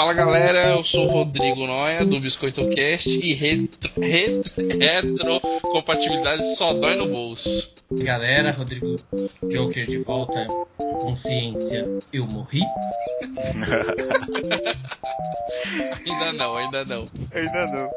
Fala galera, eu sou o Rodrigo Noia do Biscoito Cast e retro, retro, retro compatibilidade só dói no bolso. Galera, Rodrigo Joker de volta. Consciência, eu morri? ainda não, ainda não. Ainda não.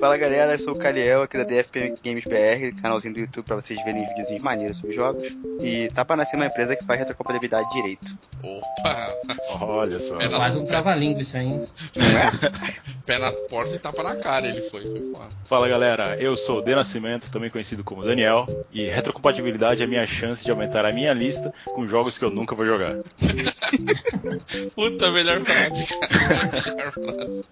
Fala galera, eu sou o Caliel aqui da DFP Games BR, canalzinho do YouTube pra vocês verem videozinhos maneiros sobre jogos. E tá pra nascer uma empresa que faz retrocompatibilidade direito. Opa! Olha só. É quase um trava-língua isso aí. Não é? Pé na porta e tapa na cara ele foi. foi. Fala galera, eu sou o De Nascimento, também conhecido como Daniel, e retrocompatibilidade é a minha chance de aumentar a minha lista com jogos que eu nunca vou jogar. Puta, melhor frase, cara. Melhor frase.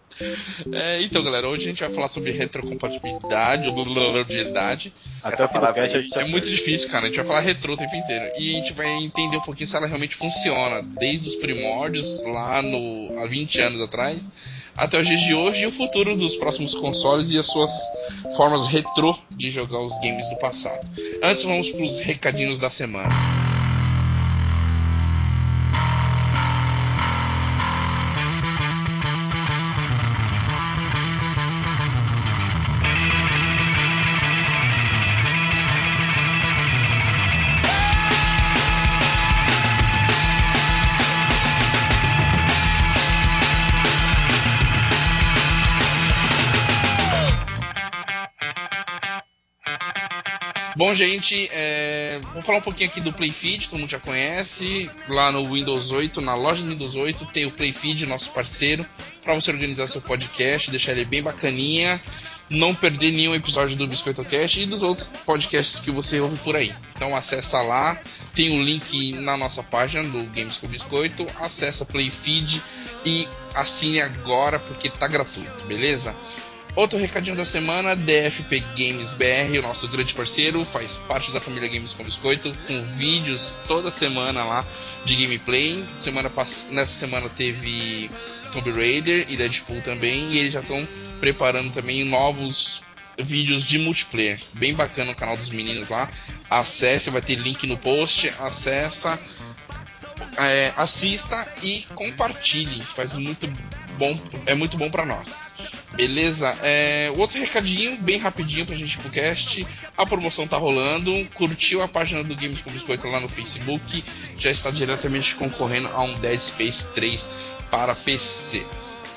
É, então, galera, hoje a gente vai falar sobre retrocompatibilidade, ou blabilidade. Até Essa o final do palavra a gente É muito difícil, cara. A gente vai falar retrô o tempo inteiro. E a gente vai entender um pouquinho se ela realmente funciona. Desde os primórdios, lá no, há 20 anos atrás, até os dias de hoje e o futuro dos próximos consoles e as suas formas retrô de jogar os games do passado. Antes, vamos para os recadinhos da semana. Bom, gente, é... vou falar um pouquinho aqui do Playfeed, todo mundo já conhece. Lá no Windows 8, na loja do Windows 8, tem o Playfeed, nosso parceiro, para você organizar seu podcast, deixar ele bem bacaninha, não perder nenhum episódio do Biscoito Cast e dos outros podcasts que você ouve por aí. Então acessa lá, tem o link na nossa página do Games com Biscoito, acessa Playfeed e assine agora porque tá gratuito, beleza? Outro recadinho da semana, DFP Games BR, o nosso grande parceiro, faz parte da família Games com Biscoito, com vídeos toda semana lá de gameplay. Semana pass... Nessa semana teve Tomb Raider e Deadpool também, e eles já estão preparando também novos vídeos de multiplayer. Bem bacana o canal dos meninos lá. Acesse, vai ter link no post, acessa. É, assista e compartilhe, faz muito bom, é muito bom para nós. Beleza? É, outro recadinho, bem rapidinho pra gente pro cast. A promoção tá rolando. Curtiu a página do Games com Biscoito lá no Facebook? Já está diretamente concorrendo a um Dead Space 3 para PC.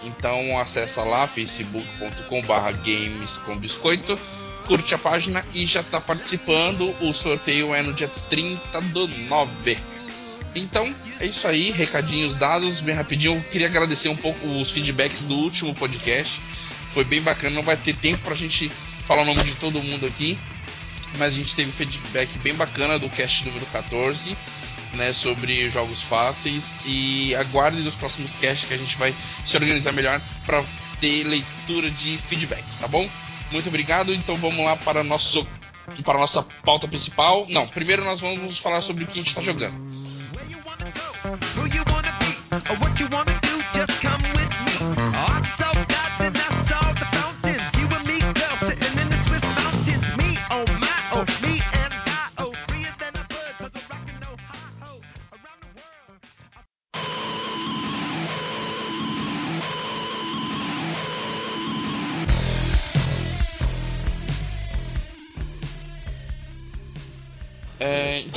Então acessa lá facebook.com/barra games com biscoito. Curte a página e já está participando. O sorteio é no dia 30 do 9. Então, é isso aí, recadinhos dados, bem rapidinho. Eu queria agradecer um pouco os feedbacks do último podcast. Foi bem bacana, não vai ter tempo pra gente falar o nome de todo mundo aqui. Mas a gente teve um feedback bem bacana do cast número 14, né, sobre jogos fáceis. E aguarde nos próximos casts que a gente vai se organizar melhor para ter leitura de feedbacks, tá bom? Muito obrigado, então vamos lá para, nosso, para a nossa pauta principal. Não, primeiro nós vamos falar sobre o que a gente está jogando.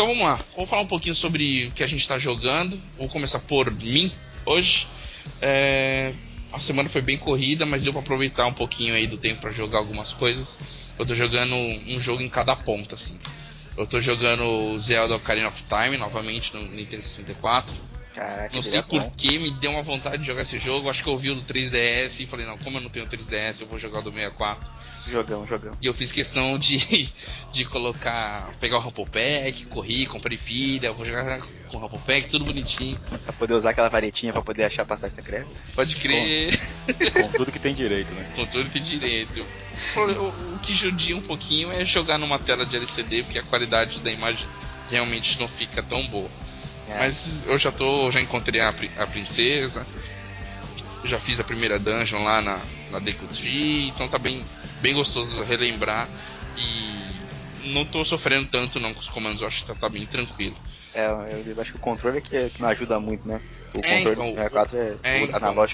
Então vamos lá, vamos falar um pouquinho sobre o que a gente está jogando. Vou começar por mim hoje. É, a semana foi bem corrida, mas deu para aproveitar um pouquinho aí do tempo para jogar algumas coisas. Eu tô jogando um jogo em cada ponta, assim. Eu tô jogando Zelda Ocarina of Time novamente no Nintendo 64. Caraca, Não sei direto, por que me deu uma vontade de jogar esse jogo. Acho que eu vi o do 3DS e falei, não, como eu não tenho 3DS, eu vou jogar o do 64. Jogão, jogão. E eu fiz questão de, de colocar, pegar o Rumble Pack, corri, comprei pilha, vou jogar com o Rumble Pack, tudo bonitinho. Pra poder usar aquela varetinha pra poder achar passagem secreta. Pode crer, Com tudo que tem direito, né? controle tem direito. O- o que judia um pouquinho é jogar numa tela de LCD, porque a qualidade da imagem realmente não fica tão boa. É. Mas eu já tô, já encontrei a, a princesa, já fiz a primeira dungeon lá na, na Deku Tree, então tá bem, bem gostoso relembrar e não tô sofrendo tanto não com os comandos, eu acho que tá, tá bem tranquilo. É, eu acho que o controle é que, que não ajuda muito, né? O É, controle então, do 64 é, é, então.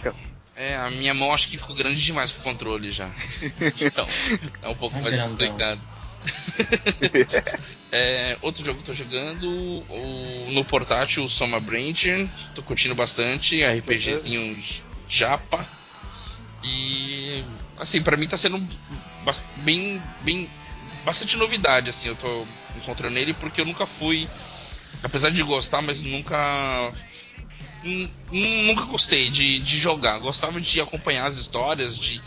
é É, a minha mão acho que ficou grande demais pro controle já. Então, é um pouco É mais grandão. complicado. É, outro jogo que eu tô jogando, o- no portátil, o Soma Brancher. Tô curtindo bastante, RPGzinho japa. E, assim, pra mim tá sendo bem, bem, bastante novidade, assim, eu tô encontrando nele porque eu nunca fui, apesar de gostar, mas nunca Nun- nun- nunca gostei de, de jogar. Gostava de acompanhar as histórias, de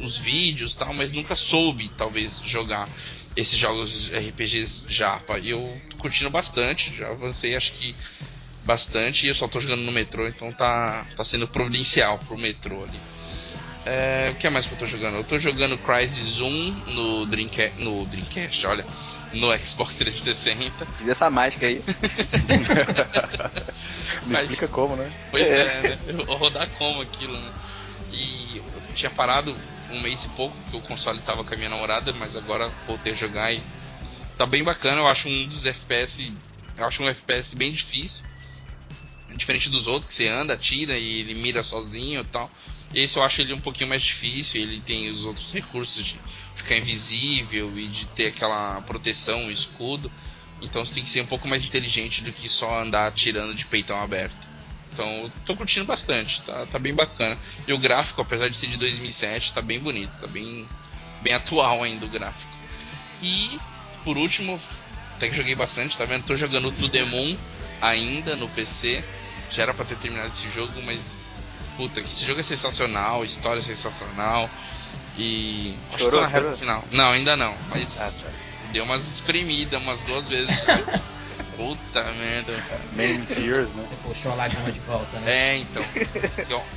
os vídeos tal, mas nunca soube, talvez, jogar esses jogos RPGs japa. E eu tô curtindo bastante, já avancei acho que bastante e eu só tô jogando no metrô, então tá, tá sendo providencial pro metrô ali. É, o que mais que eu tô jogando? Eu tô jogando Crysis 1 no Dreamcast, no Dreamcast, olha, no Xbox 360. Diz essa mágica aí. Me Mas- explica como, né? Pois é, né? Eu vou rodar como aquilo, né? E eu tinha parado um mês e pouco, que o console tava com a minha namorada, mas agora voltei a jogar e tá bem bacana. Eu acho um dos FPS, eu acho um FPS bem difícil. Diferente dos outros, que você anda, atira e ele mira sozinho e tal. Esse eu acho ele um pouquinho mais difícil, ele tem os outros recursos de ficar invisível e de ter aquela proteção, escudo. Então você tem que ser um pouco mais inteligente do que só andar atirando de peitão aberto. Então eu tô curtindo bastante, tá, tá bem bacana. E o gráfico, apesar de ser de 2007, tá bem bonito, tá bem, bem atual ainda o gráfico. E, por último, até que joguei bastante, tá vendo? Tô jogando o Moon ainda no PC. Já era pra ter terminado esse jogo, mas. Puta, que esse jogo é sensacional, história é sensacional. E. Acho que tô Chorou, na reta chorou? final. Não, ainda não, mas. Ah, tá. Deu umas espremidas umas duas vezes. Puta merda. Man in Tears, né? Você puxou a lágrima de volta, né? É, então.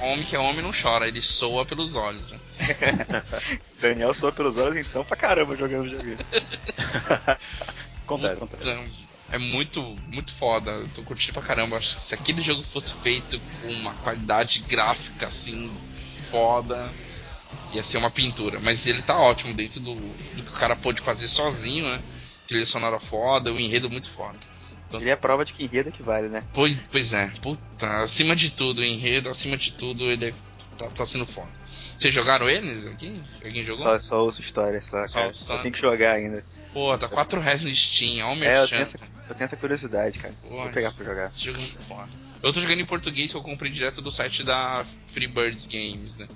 Homem que é homem não chora, ele soa pelos olhos, né? Daniel soa pelos olhos então pra caramba jogando videogame. Acontece, acontece. Então, é muito, muito foda. Eu tô curtindo pra caramba. Se aquele jogo fosse feito com uma qualidade gráfica assim, foda, ia ser uma pintura. Mas ele tá ótimo dentro do, do que o cara pôde fazer sozinho, né? Trilha sonora foda, o enredo muito foda. Ele é prova de que enredo que vale, né? Pois, pois é, puta, acima de tudo, o enredo, acima de tudo, ele é- tá, tá sendo foda. Vocês jogaram eles aqui? Alguém jogou? Só, só ouço história, só, Só cara. Só tem que jogar ainda. Pô, tá 4 reais no Steam, olha o É, eu tenho, merchan. essa, eu tenho essa curiosidade, cara. Vou Pô, pegar pra jogar. Esse jogo é muito foda. Eu tô jogando em português que eu comprei direto do site da Freebirds Games, né?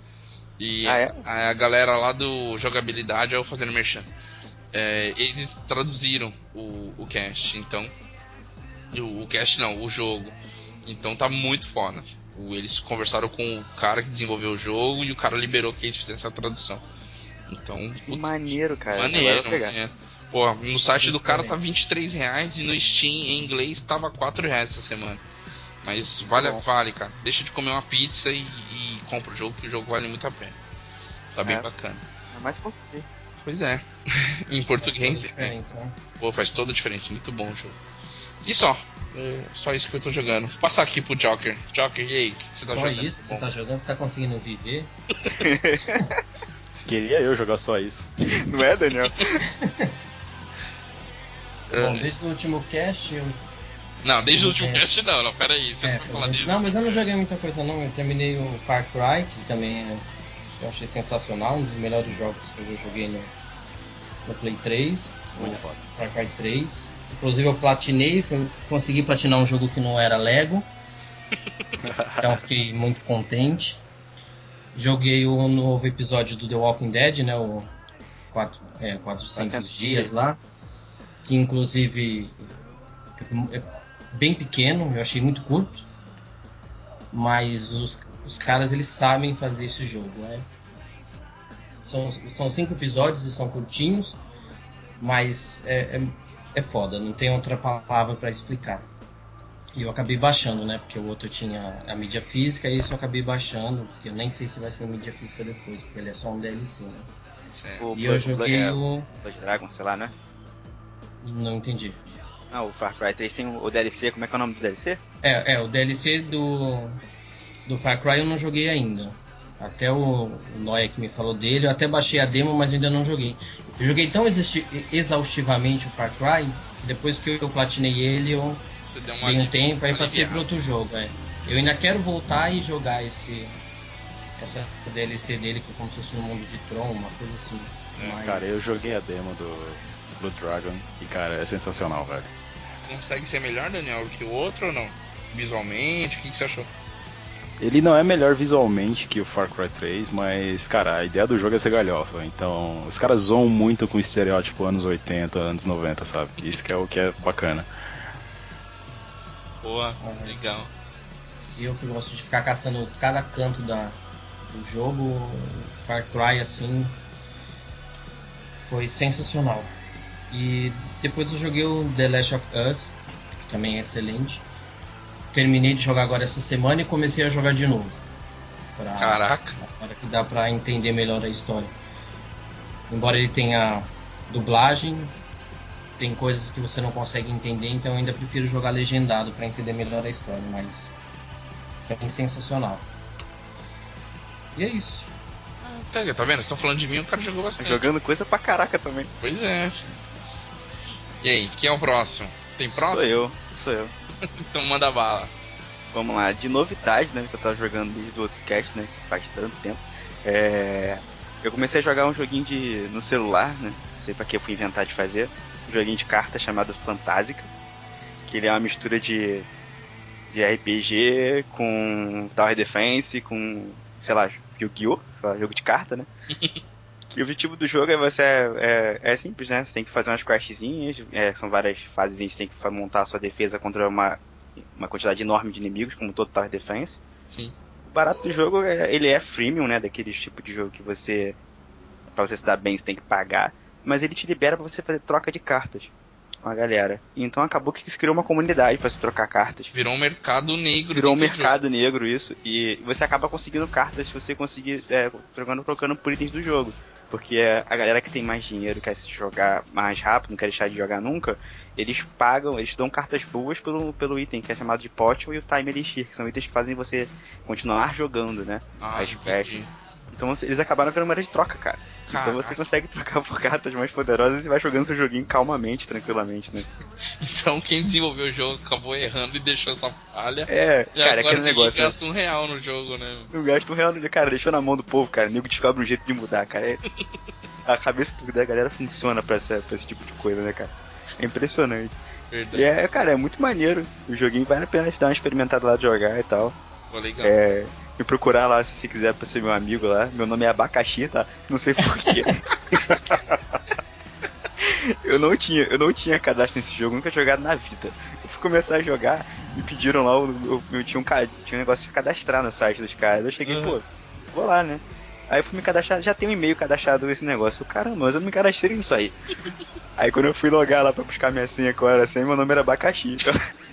E Ah, é? a, a galera lá do jogabilidade, eu fazendo merchan. é, eles traduziram o, o cast, então. O, o cast não, o jogo. Então tá muito foda. O- Eles conversaram com o cara que desenvolveu o jogo e o cara liberou que eles fizessem essa tradução. Então, Que maneiro, cara. Maneiro, vou pegar. é. Pô, no site do cara tá Diferente. 23 reais e no Steam em inglês tava 4 reais essa semana. Mas vale, Bom. vale, cara. Deixa de comer uma pizza e, e compra o jogo, que o jogo vale muito a pena. Tá bem É. bacana. É mais português. Pois é. em Faz português, toda a é. diferença, né? Pô, faz toda a diferença. Muito bom o jogo. E só. É só isso que eu tô jogando. Vou passar aqui pro Joker. Joker, e aí? O que você tá Só jogando? isso que você Bom, tá jogando, você tá conseguindo viver. Queria eu jogar só isso. Não é, Daniel? Bom, desde o último cast eu. Não, desde o último É. cast não, não, peraí. Você é, não vai falar dele. não, mas eu não joguei muita coisa não. Eu terminei o Far Cry, que também é, eu achei sensacional, um dos melhores jogos que eu já joguei no, no Play 3. Muito foda. Far Cry 3. Inclusive eu platinei, consegui platinar um jogo que não era Lego. então fiquei muito contente. Joguei o novo episódio do The Walking Dead, né? O quatro, é, 400 400 dias lá. Que inclusive é bem pequeno, eu achei muito curto. Mas os, os caras eles sabem fazer esse jogo, né? São, são cinco episódios e são curtinhos, mas é, é, é foda, não tem outra palavra para explicar. E eu acabei baixando, né? Porque o outro tinha a mídia física e isso eu acabei baixando, porque eu nem sei se vai ser mídia física depois, porque ele é só um DLC, né? Certo. O E eu joguei é, o. Blood Dragon, sei lá, né? Não entendi. Não, o Far Cry 3 tem o DLC, como é que é o nome do DLC? É, é, o DLC do, do Far Cry eu não joguei ainda. Até o, o Noia que me falou dele, eu até baixei a demo, mas ainda não joguei. Eu joguei tão exausti- exaustivamente o Far Cry que depois que eu platinei ele, eu dei um tempo, aí passei para outro jogo. É. Eu ainda quero voltar e jogar esse, essa DLC dele que é como se fosse no mundo de Tron, uma coisa assim. É, Mas- Cara, eu joguei a demo do Blood Dragon e, cara, é sensacional, velho. Consegue ser melhor, Daniel, que o outro ou não? Visualmente, o que, que você achou? Ele não é melhor visualmente que o Far Cry 3, mas, cara, a ideia do jogo é ser galhofa. Então, os caras zoam muito com o estereótipo anos 80, anos 90, sabe? Isso que é o que é bacana. Boa, legal. Eu que gosto de ficar caçando cada canto da, do jogo, Far Cry assim foi sensacional. E depois eu joguei o The Last of Us, que também é excelente. Terminei de jogar agora essa semana e comecei a jogar de novo. Pra, Caraca. Para que dá pra entender melhor a história. Embora ele tenha dublagem, tem coisas que você não consegue entender, então eu ainda prefiro jogar legendado pra entender melhor a história, mas também sensacional. E é isso. Pega, tá vendo? Vocês estão falando de mim, o cara jogou Tá bastante. jogando coisa pra caraca também. Pois é. E aí, quem é o próximo? Tem próximo? Sou eu, sou eu. Então manda bala. Vamos lá, de novidade, né? Que eu tava jogando desde o outro cast, né? Faz tanto tempo. É. Eu comecei a jogar um joguinho de. no celular, né? Não sei pra que eu fui inventar de fazer. Um joguinho de carta chamado Fantásica. Que ele é uma mistura de. de RPG com Tower Defense, com. sei lá, Yu-Gi-Oh! jogo de carta, né? E o objetivo do jogo é você. É, é, simples, né? Você tem que fazer umas questzinhas, é, são várias fases, você tem que montar a sua defesa contra uma, uma quantidade enorme de inimigos, como todo Tower Defense. Sim. O barato do jogo é ele é freemium, né? Daqueles tipo de jogo que você. Pra você se dar bem, você tem que pagar. Mas ele te libera pra você fazer troca de cartas com a galera. Então acabou que se criou uma comunidade pra se trocar cartas. Virou um mercado negro. Virou um mercado negro isso. E você acaba conseguindo cartas se você conseguir. É, trocando, trocando por itens do jogo. Porque é, a galera que tem mais dinheiro, quer se jogar mais rápido, não quer deixar de jogar nunca, eles pagam, eles dão cartas boas pelo, pelo item, que é chamado de potion e o time elixir, que são itens que fazem você continuar jogando, né? Ah, As entendi. Então eles acabaram virando moeda de troca, cara. Caraca. Então você consegue trocar por cartas mais poderosas e vai jogando seu joguinho calmamente, tranquilamente, né? Então quem desenvolveu o jogo acabou errando e deixou essa falha. É, E cara, é agora aquele negócio. né? gasta um real no jogo, né? Não gasta um real, no- cara, deixou na mão do povo, cara. O nego descobre um jeito de mudar, cara. É- A cabeça da galera funciona pra, essa, pra esse tipo de coisa, né, cara? É impressionante. Verdade. E é, cara, é muito maneiro. O joguinho vale a pena dar uma experimentada lá de jogar e tal. Ficou legal. É, me procurar lá se você quiser pra ser meu amigo lá. Meu nome é Abacaxi, tá? Não sei porquê. eu não tinha, eu não tinha cadastro nesse jogo, nunca jogado na vida. Eu fui começar a jogar, me pediram lá, eu, eu- eu tinha, um, tinha um negócio de cadastrar no site dos caras. Eu cheguei, Uhum. pô, vou lá, né? Aí eu fui me cadastrar, já tem um e-mail cadastrado nesse negócio. Eu, caramba, mas eu não me cadastrei nisso aí. Aí quando eu fui logar lá pra buscar minha senha, qual era a senha, meu nome era Abacaxi. Então...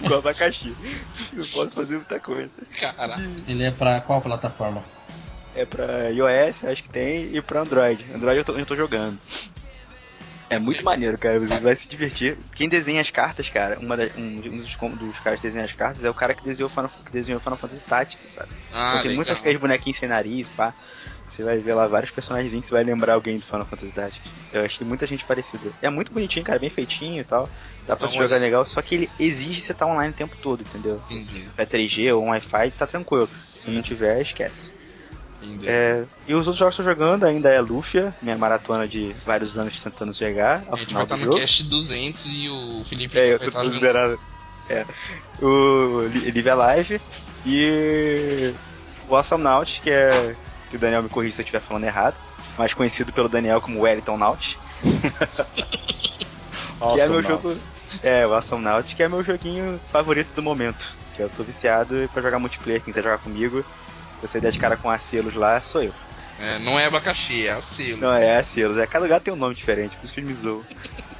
Igual abacaxi. Não posso fazer muita coisa. Caraca. Ele é pra qual plataforma? É pra iOS, acho que tem, e pra Android. Android eu tô, eu tô jogando. É muito maneiro, cara. Você vai se divertir. Quem desenha as cartas, cara, uma da- um, um dos, com- dos caras que desenha as cartas é o cara que desenhou Final, que desenhou Final Fantasy Tactics, sabe? Ah, então tem muitas legal. aqueles bonequinhos sem nariz, pá. Você vai ver lá vários personagens que você vai lembrar alguém do Final Fantasy Tactics. Eu achei muita gente parecida. É muito bonitinho, cara, bem feitinho e tal. Dá pra se jogar legal, só que ele exige você estar online o tempo todo, entendeu? Entendi. Se tiver 3G ou um Wi-Fi, tá tranquilo. Se não tiver, esquece. É, e os outros jogos que eu tô jogando ainda é Lufia, minha maratona de vários anos tentando chegar ao a gente vai final estar do no jogo. cast 200 e o Felipe É, vai estar jogando. zerado. É. O Li- Live Alive e o Awesome Naut, que é. Que o Daniel me corrija se eu estiver falando errado, mais conhecido pelo Daniel como Wellington Naut. que é meu jogo. É, o Awesome Naut, que é meu joguinho favorito do momento. Que eu tô viciado pra jogar multiplayer, quem quiser jogar comigo. Se você der de cara com acelos lá, sou eu. É, não é abacaxi, é acelo. Não, é acelos. É, cada lugar tem um nome diferente, por isso que ele me zoou.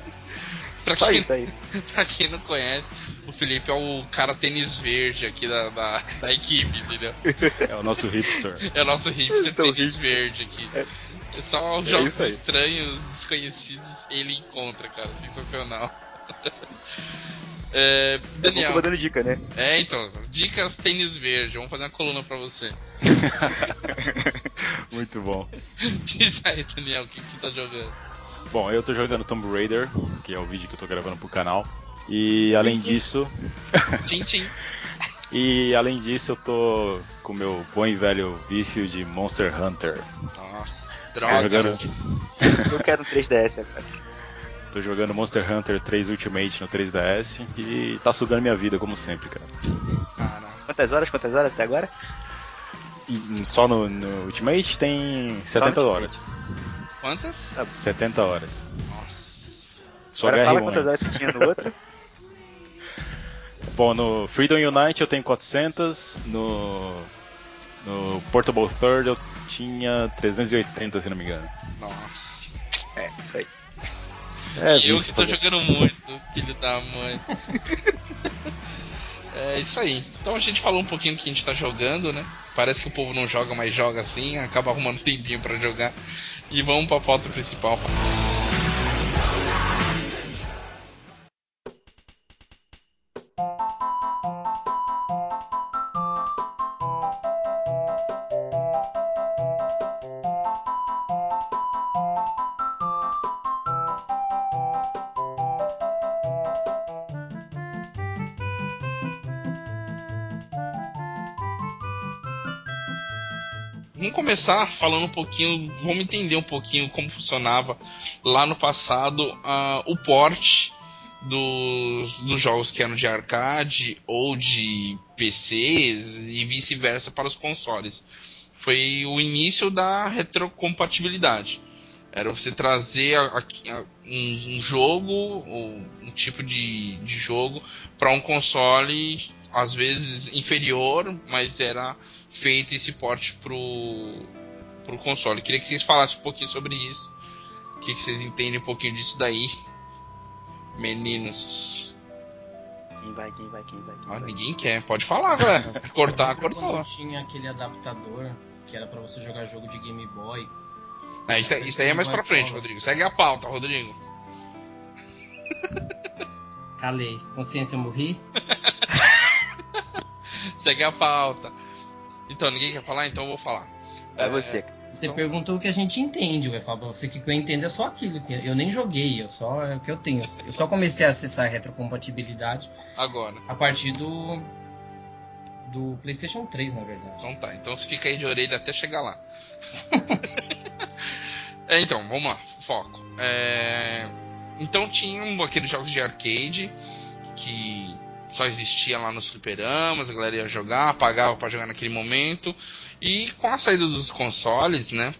Pra Só quem, isso aí. pra quem não conhece, o Felipe é o cara tênis verde aqui da, da, da equipe, entendeu? É o nosso hipster. É o nosso hipster Então, tênis verde aqui. É só É jogos estranhos, desconhecidos, ele encontra, cara. Sensacional. É, Eu Daniel, vou dando dica, né? é então, dicas tênis verde, vamos fazer uma coluna pra você. Muito bom. Diz aí, Daniel, o que, que você tá jogando? Bom, eu tô jogando Tomb Raider, que é o vídeo que eu tô gravando pro canal. E além disso, Tchim, tchim. E além disso, eu tô com o meu bom e velho vício de Monster Hunter. Nossa, drogas. jogando, Eu quero um 3DS agora. tô jogando Monster Hunter 3 Ultimate no 3DS e tá sugando minha vida, como sempre, cara. Cara, Quantas horas? Quantas horas até agora? E só no, no Ultimate tem Só 70 no horas. Quantas? 70 horas. Nossa. Só agora fala HR1. quantas horas você tinha no outro. Bom, no Freedom Unite eu tenho 400, no, no Portable Third eu tinha 380, se não me engano. Nossa. É, isso aí. É, e eu que tô jogando muito, filho da mãe. é isso aí. Então a gente falou um pouquinho do que a gente tá jogando, né? Parece que o povo não joga, mas joga assim, acaba arrumando tempinho pra jogar. E vamos pra pauta principal. Vamos começar falando um pouquinho, vamos entender um pouquinho como funcionava lá no passado ah, o port dos, dos jogos que eram de arcade ou de PCs e vice-versa para os consoles. Foi o início da retrocompatibilidade. Era você trazer a- a- um, um jogo ou um tipo de, de jogo para um console às vezes inferior, mas era feito esse porte pro, pro console. Queria que vocês falassem um pouquinho sobre isso. O que, que vocês entendem um pouquinho disso daí, meninos? Quem vai, quem vai, quem vai, quem Ah, vai. ninguém quer, pode falar, galera. Se cortar, cortou. Quando tinha aquele adaptador que era pra você jogar jogo de Game Boy. Ah, isso, aí- isso aí é mais pra frente, Rodrigo. Segue a pauta, Rodrigo. Calei. Consciência, eu morri? Segue a pauta. Então, ninguém quer falar? Então eu vou falar. Vai É, você. Você Então- perguntou o que a gente entende, vai falar pra você que o que eu entendo é só aquilo. Que eu nem joguei, eu só é o que eu tenho. Eu só comecei a acessar a retrocompatibilidade Agora. a partir do. do PlayStation 3, na verdade. Então tá, então você fica aí de orelha até chegar lá. É, então, vamos lá, foco. É, Então tinham aqueles jogos de arcade que só existia lá nos fliperamas, a galera ia jogar, pagava pra jogar naquele momento. E com a saída dos consoles, né?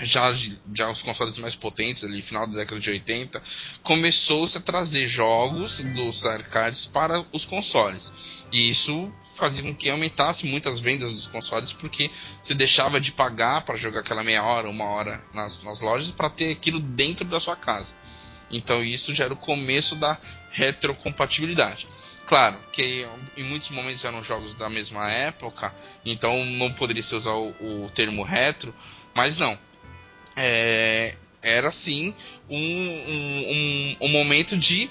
Já, já os consoles mais potentes ali, final da década de 80, começou-se a trazer jogos dos arcades para os consoles. E isso fazia com que aumentasse muito as vendas dos consoles, porque você deixava de pagar para jogar aquela meia hora, uma hora nas, nas lojas para ter aquilo dentro da sua casa. Então isso já era o começo da retrocompatibilidade. Claro que em muitos momentos eram jogos da mesma época, então não poderia se usar o, o termo retro, mas não. É, era sim um, um, um, um momento de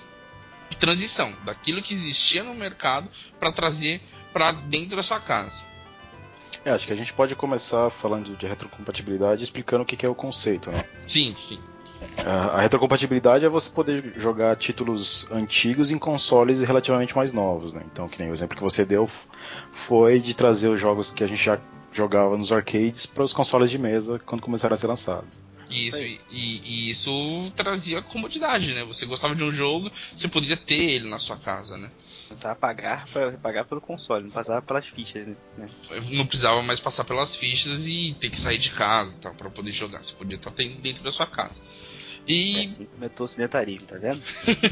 transição daquilo que existia no mercado para trazer para dentro da sua casa. É, acho que a gente pode começar falando de retrocompatibilidade explicando o que que é o conceito, né? Sim, sim. A retrocompatibilidade é você poder jogar títulos antigos em consoles relativamente mais novos, né? Então, que nem o exemplo que você deu foi de trazer os jogos que a gente já jogava nos arcades para os consoles de mesa quando começaram a ser lançados. Isso, e, e- e isso trazia comodidade, né? Você gostava de um jogo, você poderia ter ele na sua casa, né? Precisava pagar, pra, pagar pelo console, não passava pelas fichas, né? Não precisava mais passar pelas fichas e ter que sair de casa tá, para poder jogar. Você podia estar dentro da sua casa. É E assim que começou o sedentarismo, tá vendo?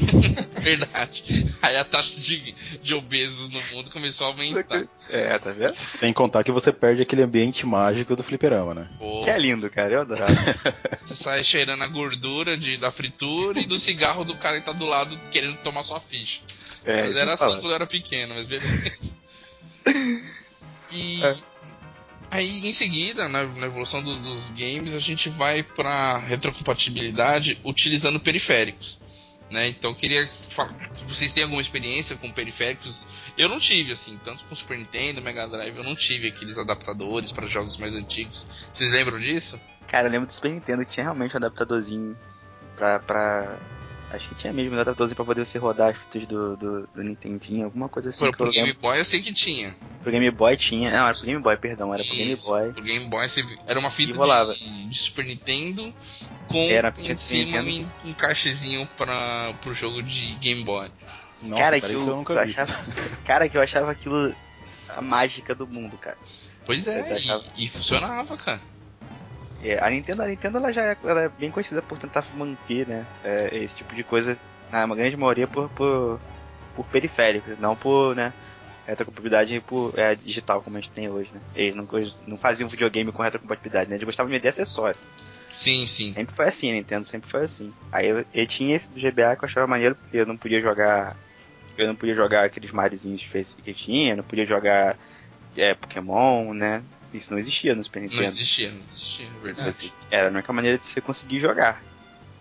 verdade. Aí a taxa de, de obesos no mundo começou a aumentar. É, tá vendo? Sem contar que você perde aquele ambiente mágico do fliperama, né? Pô, Que é lindo, cara, eu adorava. você sai cheirando a gordura de, da fritura e do cigarro do cara que tá do lado querendo tomar sua ficha. É, mas era assim quando eu era pequeno, mas beleza. E É. aí em seguida, na, na evolução do- dos games, a gente vai pra retrocompatibilidade utilizando periféricos. Né? Então queria falar, vocês têm alguma experiência com periféricos? Eu não tive assim, tanto com Super Nintendo, Mega Drive, eu não tive aqueles adaptadores para jogos mais antigos. Vocês lembram disso? Cara, eu lembro do Super Nintendo que tinha realmente um adaptadorzinho pra, pra Acho que tinha mesmo um adaptadorzinho pra poder você rodar as fitas do, do, do Nintendinho, alguma coisa assim. Pro, que eu pro Game lembro. Boy eu sei que tinha. Pro Game Boy tinha. Não, era pro Game Boy, perdão, era pro Game Isso, Boy. Pro Game Boy você era uma fita de, de Super Nintendo com Era em cima Nintendo. um, um cachezinho para pro jogo de Game Boy. Nossa, cara, que eu, eu nunca eu achava. Cara, que eu achava aquilo a mágica do mundo, cara. Pois é, e, e funcionava, cara. É, a Nintendo, a Nintendo ela já é, ela é bem conhecida por tentar manter, né, é, esse tipo de coisa, na grande maioria por, por, por periféricos, não por, né, retrocompatibilidade por é, digital como a gente tem hoje, né. Eles não, eles não faziam videogame com retrocompatibilidade, né, eles gostavam de vender acessório. Sim, sim. Sempre foi assim, a Nintendo sempre foi assim. Aí eu, eu tinha esse do GBA que eu achava maneiro porque eu não podia jogar. Eu não podia jogar aqueles Face que tinha, não podia jogar é, Pokémon, né? Isso não existia no Super Não Nintendo. existia, não existia, é verdade. Você- era a única maneira de você conseguir jogar.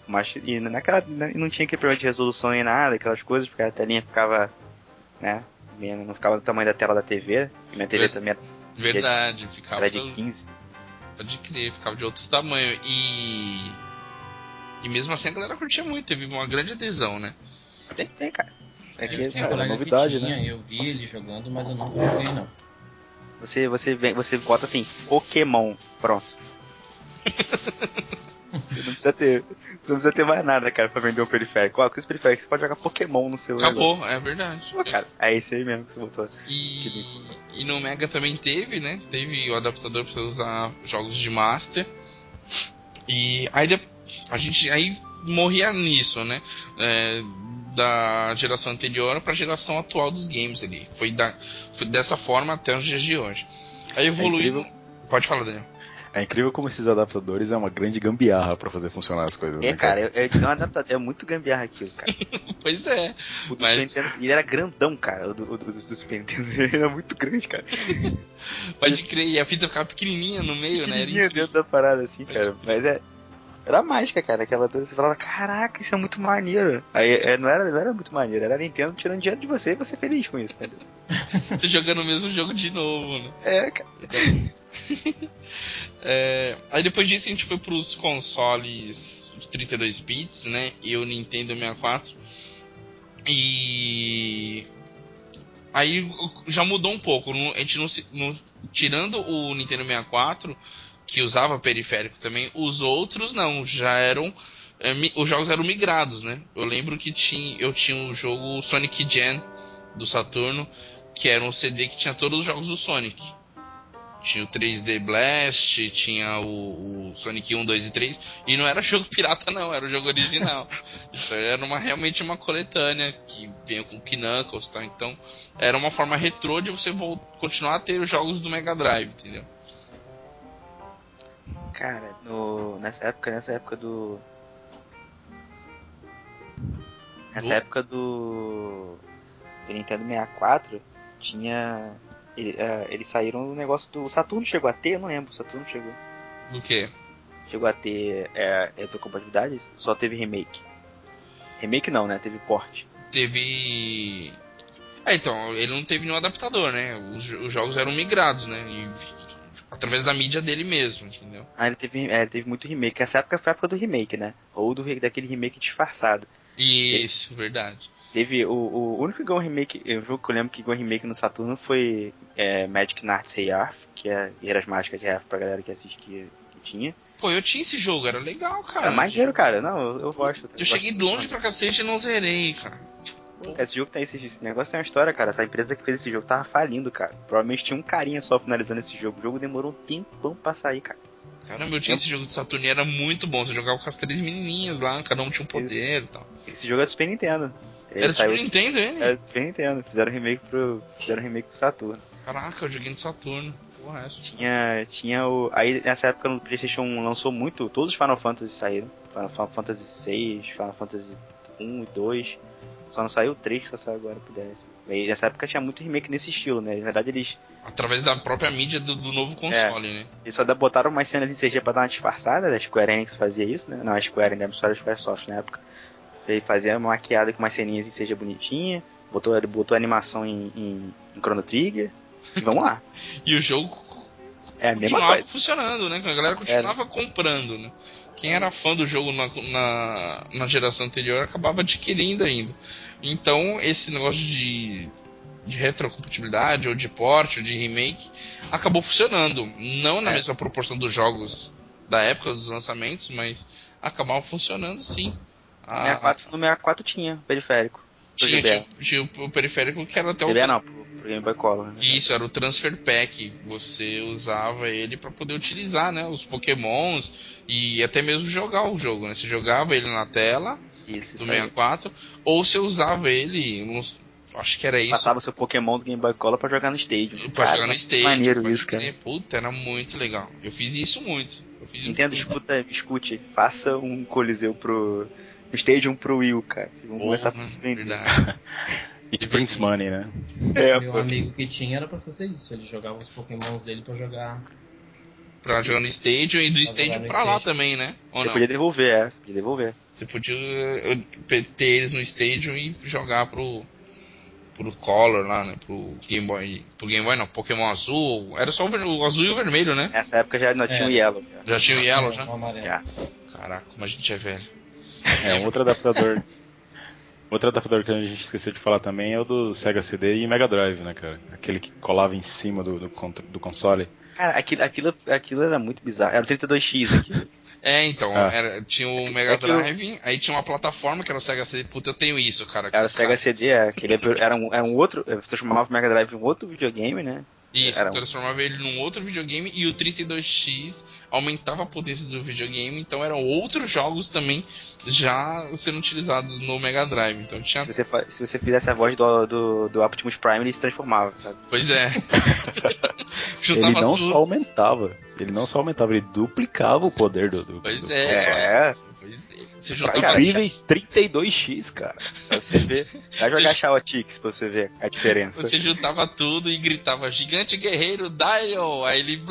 Mas e naquela, né, não tinha aquele problema de resolução nem nada, aquelas coisas, porque a telinha ficava, né? Não ficava do tamanho da tela da TV. E minha TV Ver- também Verdade, ficava era de do- 15. Pode crer, ficava de outro tamanho. E. E mesmo assim a galera curtia muito, teve uma grande adesão, né? Sempre tem, cara. É que, Eu tinha um era colega novidade, que tinha, eu vi ele jogando, mas eu nunca joguei não. Você, você, vem, você bota assim, Pokémon, pronto. você não precisa ter. Você não precisa ter mais nada, cara, pra vender um periférico. Ó, com esse periférico você pode jogar Pokémon no seu negócio. Acabou, é verdade. Pô, cara, é esse aí mesmo que você botou. E, e no Mega também teve, né? Teve o adaptador pra você usar jogos de Master. E aí a gente aí morria nisso, né? É, da geração anterior pra geração atual dos games ali. Foi, da, dessa forma até os dias de hoje. Aí evoluiu. incrível. Pode falar, Daniel. É incrível como esses adaptadores é uma grande gambiarra pra fazer funcionar as coisas, É, né, cara, eu tinha um adaptador, é muito gambiarra aquilo, cara. Pois é. O do Mas- Super Nintendo, ele era grandão, cara, o do, o do, do Super Nintendo, ele era muito grande, cara. Pode crer. E a fita ficava pequenininha no meio, né? Era dentro da parada, assim, Pode cara. crer. Mas é... Era mágica, cara, aquela coisa, você falava, caraca, isso é muito maneiro. Aí é, não, era, não era muito maneiro, era a Nintendo tirando dinheiro de você e você feliz com isso, entendeu? Você jogando o mesmo jogo de novo, né? É, cara. É, aí depois disso a gente foi pros consoles de 32 bits, né? E o Nintendo 64. E aí já mudou um pouco. A gente não, se- não- tirando o Nintendo 64, que usava periférico também, os outros não, já eram é, os jogos eram migrados, né? Eu lembro que tinha, eu tinha o jogo Sonic Gen do Saturno, que era um CD que tinha todos os jogos do Sonic. Tinha o 3D Blast, tinha o, o Sonic 1, 2 e 3. E não era jogo pirata, não, era o jogo original. então era uma, realmente uma coletânea que vinha com Knuckles e tal. Então era uma forma retrô de você continuar a ter os jogos do Mega Drive, entendeu? Cara, no, nessa época, nessa época do. Nessa Do? época do. do Nintendo 64, tinha. ele- eh, eles saíram do negócio do. O Saturno chegou a ter? Eu não lembro, o Saturno chegou. Do que? Chegou a ter é, retrocompatibilidade? Só teve remake. Remake não, né? Teve port. Teve. É, então, ele não teve nenhum adaptador, né? Os, os jogos eram migrados, né? E, através da mídia dele mesmo, entendeu? Ah, ele teve, é, teve muito remake. Essa época foi a época do remake, né? Ou do, daquele remake disfarçado. Isso, verdade. Teve o, o único que ganhou um remake, o jogo que eu lembro que ganhou um remake no Saturno foi é, Magic Knights Hey Arth, que é Guerreiras Mágicas de Arth pra galera que assiste que, que tinha. Pô, eu tinha esse jogo, era legal, cara. É maneiro, cara. Não, eu, eu gosto. Eu cheguei longe pra cacete e não zerei, cara. Esse jogo tem esse, esse negócio tem uma história, cara. Essa empresa que fez esse jogo tava falindo, cara. Provavelmente tinha um carinha só finalizando esse jogo. O jogo demorou um tempão pra sair, cara. Caramba, eu tinha esse jogo de Saturno e era muito bom. Você jogava com as três menininhas lá, cada um tinha um poder e tal. Esse jogo é do Super Nintendo. Ele Era do Super Nintendo ele? É do Super Nintendo. Fizeram remake pro. Fizeram remake pro Saturno. Caraca, eu joguei no Saturno. Porra, essa. Tinha. Tinha o. Aí nessa época no Playstation 1 lançou muito. Todos os Final Fantasy saíram. Final, Final Fantasy 6, Final Fantasy 1 e 2. Só não saiu o 3 que só saiu agora pro DS. E nessa época tinha muito remake nesse estilo, né? Na verdade eles, Através da própria mídia do, do novo console, né? eles só botaram umas cenas em CG pra dar uma disfarçada. A Square Enix fazia isso, né? Não, a Square Enix era a Squaresoft na época. Ele fazia uma maquiada com umas ceninhas em CG bonitinha. Botou, botou animação em, em, em Chrono Trigger. E vamos lá. E o jogo É a mesma continuava coisa. funcionando, né? A galera continuava comprando, né? quem era fã do jogo na, na, na geração anterior acabava adquirindo ainda. Então, esse negócio de, de retrocompatibilidade, ou de port, ou de remake, acabou funcionando. Não na É. mesma proporção dos jogos da época dos lançamentos, mas acabava funcionando sim. Ah, 64, no 64 tinha periférico. tinha, tinha, tinha o periférico que era até o. GBA não, pro, pro Game Boy Color. Né? Isso, era o Transfer Pack. Você usava ele para poder utilizar, né? Os Pokémons e até mesmo jogar o jogo, né? Você jogava ele na tela Isso, do isso aí. 64, ou você usava ele, uns- acho que era isso, Passava seu Pokémon do Game Boy Color pra jogar no Stadium. pra Cara, jogar no stage. Maneiro isso, cara. Puta, era muito legal. Eu fiz isso muito. Eu fiz Nintendo, escuta, escute. Faça um Coliseu pro. No Stadium pro Wii, U, cara. Vocês vão começar a Porra, se vender. verdade. It Prince Money, né? É, Meu pô. amigo que tinha era pra fazer isso. Ele jogava os pokémons dele pra jogar. Pra jogar no Stadium e do Pra Stadium pra lá também, né? Ou Você não? podia devolver, é. Você podia devolver. Você podia eh, ter eles no Stadium e jogar pro pro Color lá, né? Pro Game Boy, pro Game Boy não, Pokémon Azul, era só o, ver- o azul e o vermelho, né? Nessa época já não tinha É. o Yellow. cara. Já tinha o Yellow o já. amarelo. Já. Caraca, como a gente é velho. É, um outro adaptador. Outro adaptador que a gente esqueceu de falar também é o do Sega CD e Mega Drive, né, cara? Aquele que colava em cima do, do, do console. Cara, aquilo, aquilo, aquilo era muito bizarro. Era o 32X aqui. É, então, Ah. era- tinha o É Mega eu- Drive, aí tinha uma plataforma que era o Sega CD. Puta, eu tenho isso, cara. Era o Sega cara- CD, é, que ele era um, era um outro. Você chamava o Mega Drive em um outro videogame, né? Isso, Era transformava ele num outro videogame e o 32X aumentava a potência do videogame, então eram outros jogos também já sendo utilizados no Mega Drive. Então tinha. Se você, se você fizesse a voz do, do, do Optimus Prime, ele se transformava, sabe? Pois é. Ele não tudo. só aumentava, ele não só aumentava, ele duplicava o poder do. do Pois do é. É, Pois é. Você caralho. Incríveis 32x, cara. pra você ver. Vai jogar Você- pra você ver a diferença. Você juntava tudo e gritava Gigante Guerreiro Dial! Aí ele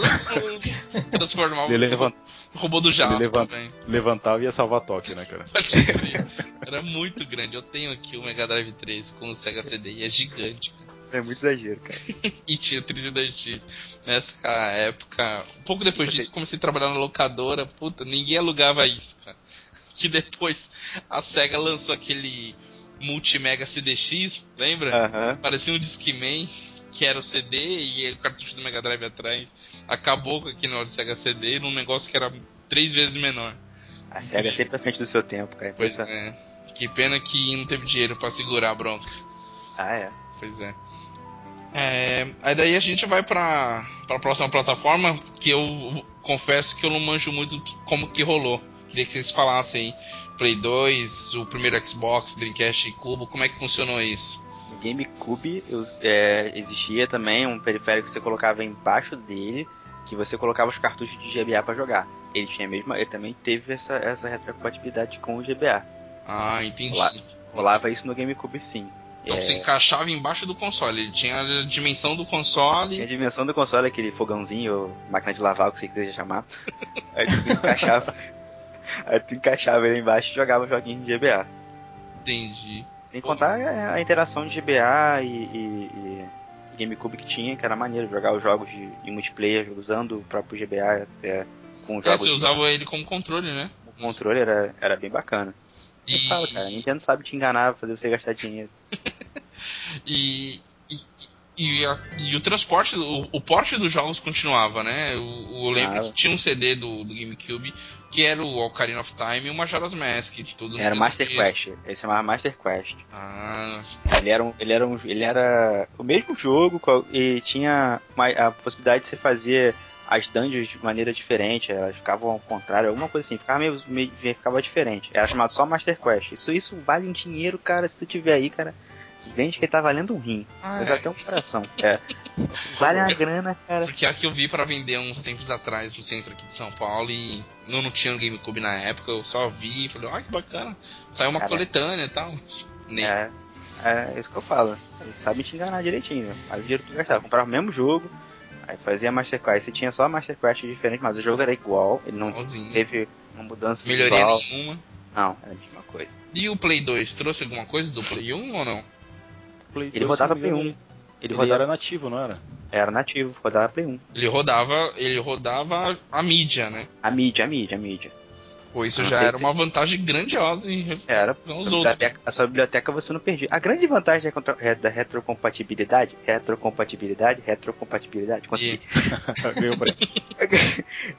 transformava Ele no levanta- robô do Jasper, levanta- velho. Levantava e ia salvar Tóquio, né, cara? Era muito grande. Eu tenho aqui o Mega Drive 3 com o Sega CD e é gigante. cara. É muito exagero, cara. E tinha 32X. Nessa época, um pouco depois disso, comecei a trabalhar na locadora. Puta, ninguém alugava isso, cara. Que depois a SEGA lançou aquele Multimega CDX, lembra? Parecia um Discman, que era o CD e o cartucho do Mega Drive atrás. Acabou com aquele negócio do Sega CD num negócio que era três vezes menor. A SEGA é sempre à frente do seu tempo, cara. Pois é. Que pena que não teve dinheiro pra segurar a bronca. Ah, é. Pois é. É, aí daí a gente vai pra, pra próxima plataforma, que eu confesso que eu não manjo muito como que rolou. Queria que vocês falassem. Play 2, o primeiro Xbox, Dreamcast e Cubo, como é que funcionou isso? GameCube eu- é, existia também um periférico que você colocava embaixo dele, que você colocava os cartuchos de GBA pra jogar. Ele tinha mesmo, ele também teve essa, essa retrocompatibilidade com o GBA. Ah, entendi. Olá. Rolava isso no GameCube sim. Então É, você encaixava embaixo do console, ele tinha a dimensão do Tinha a console. dimensão do console, aquele fogãozinho, máquina de lavar, o que você quiser chamar. Aí tu encaixava. Aí tu encaixava ele embaixo e jogava joguinho de GBA. Entendi. Sem contar a interação de GBA e, e- e GameCube que tinha, que era maneiro jogar os jogos de, de multiplayer usando o próprio GBA é, com É, jogos você de usava ele como controle, né? controle, era, era bem bacana. Eu E, falo, cara, a Nintendo sabe te enganar, fazer você gastar dinheiro. e, e, e, a- e o transporte, o, o porte dos jogos continuava, né? Eu, eu lembro Ah. que tinha um CD do, do GameCube que era o Ocarina of Time e o Majora's Mask. Tudo Era mesmo Master disco. Quest, ele se chamava Master Quest. Ah, Ele era, um, ele, era um, ele era o mesmo jogo e tinha uma- a possibilidade de você fazer as dungeons de maneira diferente, elas ficavam ao contrário, alguma coisa assim, ficava meio, meio ficava diferente. Era chamado só Master Quest. Isso, isso vale um dinheiro, cara, se tu tiver aí, cara. Vende que ele tá valendo um rim. Ah, é? até um coração. É. Vale uma grana, cara. porque é a que eu vi pra vender uns tempos atrás no centro aqui de São Paulo e eu não tinha o GameCube na época, eu só vi e falei, ah, que bacana. Saiu uma Cara. coletânea e tal. Nem. É, é isso que eu falo. Eles sabem te enganar direitinho, né? Mas o dinheiro que tu gastava. Comprava o mesmo jogo, aí fazia Master Quest. Você tinha só Master Quest diferente, mas o jogo era igual. Ele não Igualzinho. teve uma mudança Melhoria visual. nenhuma. Não, era a mesma coisa. E o Play 2 trouxe alguma coisa do Play 1 ou não? Play Ele 2, rodava Play me 1. engano, Ele, Ele rodava, era nativo, não era? era nativo, rodava Play 1. Ele rodava, ele rodava a mídia, né? A mídia, a mídia, a mídia. Pô, isso Não já era se- uma vantagem grandiosa em Era. relação aos A, outros. a sua biblioteca você não perdia. A grande vantagem da, contra- é da retrocompatibilidade, retrocompatibilidade, retrocompatibilidade, consegui.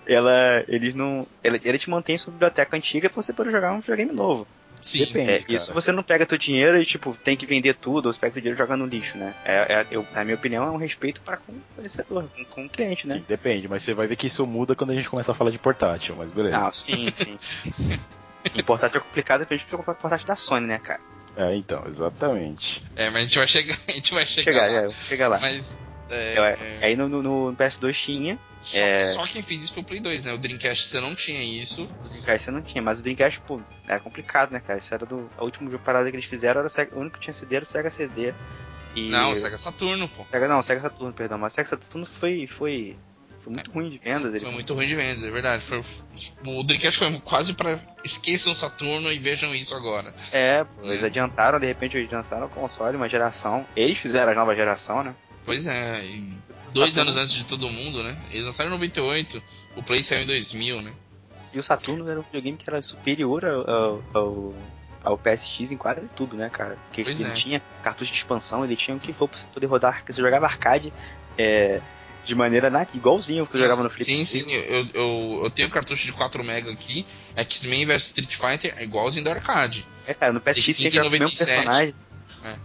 Ela, eles não, ela, ele te mantém sua biblioteca antiga pra você poder jogar um videogame novo. Sim, Depende. É, cara. isso você não pega teu dinheiro e tipo tem que vender tudo, ou você pega teu dinheiro e joga no lixo, né? É, é- eu, na minha opinião é um respeito para com o fornecedor, com, com o cliente, né? Sim, depende, mas você vai ver que isso muda quando a gente começar a falar de portátil, mas beleza. Ah, sim, sim. E portátil é complicado, depende de comprar portátil da Sony, né, cara? É, então, exatamente. É, mas a gente vai chegar, a gente vai chegar, Chegar, lá. é, chega lá. Mas é, É, Aí no, no- no PS2 tinha, só, é. só quem fez isso foi o Play 2, né? O Dreamcast você não tinha isso. o Dreamcast você não tinha, mas o Dreamcast, pô, era complicado, né, cara? Isso era do. A última parada que eles fizeram era o, o único que tinha CD era o Sega CD. E... Não, o Sega Saturno, pô. Sega não, Sega Saturno, perdão. Mas o Sega Saturno foi. foi. Foi muito ruim de vendas. Foi ele- muito ruim de vendas, é verdade. Foi, o Dreamcast foi quase pra esqueçam o Saturno e vejam isso agora. É, pô, eles adiantaram, de repente eles lançaram o console, uma geração. Eles fizeram a nova geração, né? Pois é, dois Saturno. anos antes de todo mundo, né? Eles lançaram em 98, o Play saiu em 2000, né? E o Saturno era um videogame que era superior ao, ao, ao, PSX em quase tudo, né, cara? Porque Pois ele é. tinha cartucho de expansão, ele tinha o que for pra você poder rodar. Você jogava arcade é, de maneira na, igualzinho que eu jogava no Flip. Sim, sim, eu, eu, eu tenho cartucho de 4 MB aqui, X-Men vs Street Fighter é igualzinho do arcade. É, cara, no PSX tinha o mesmo 97. personagem. É.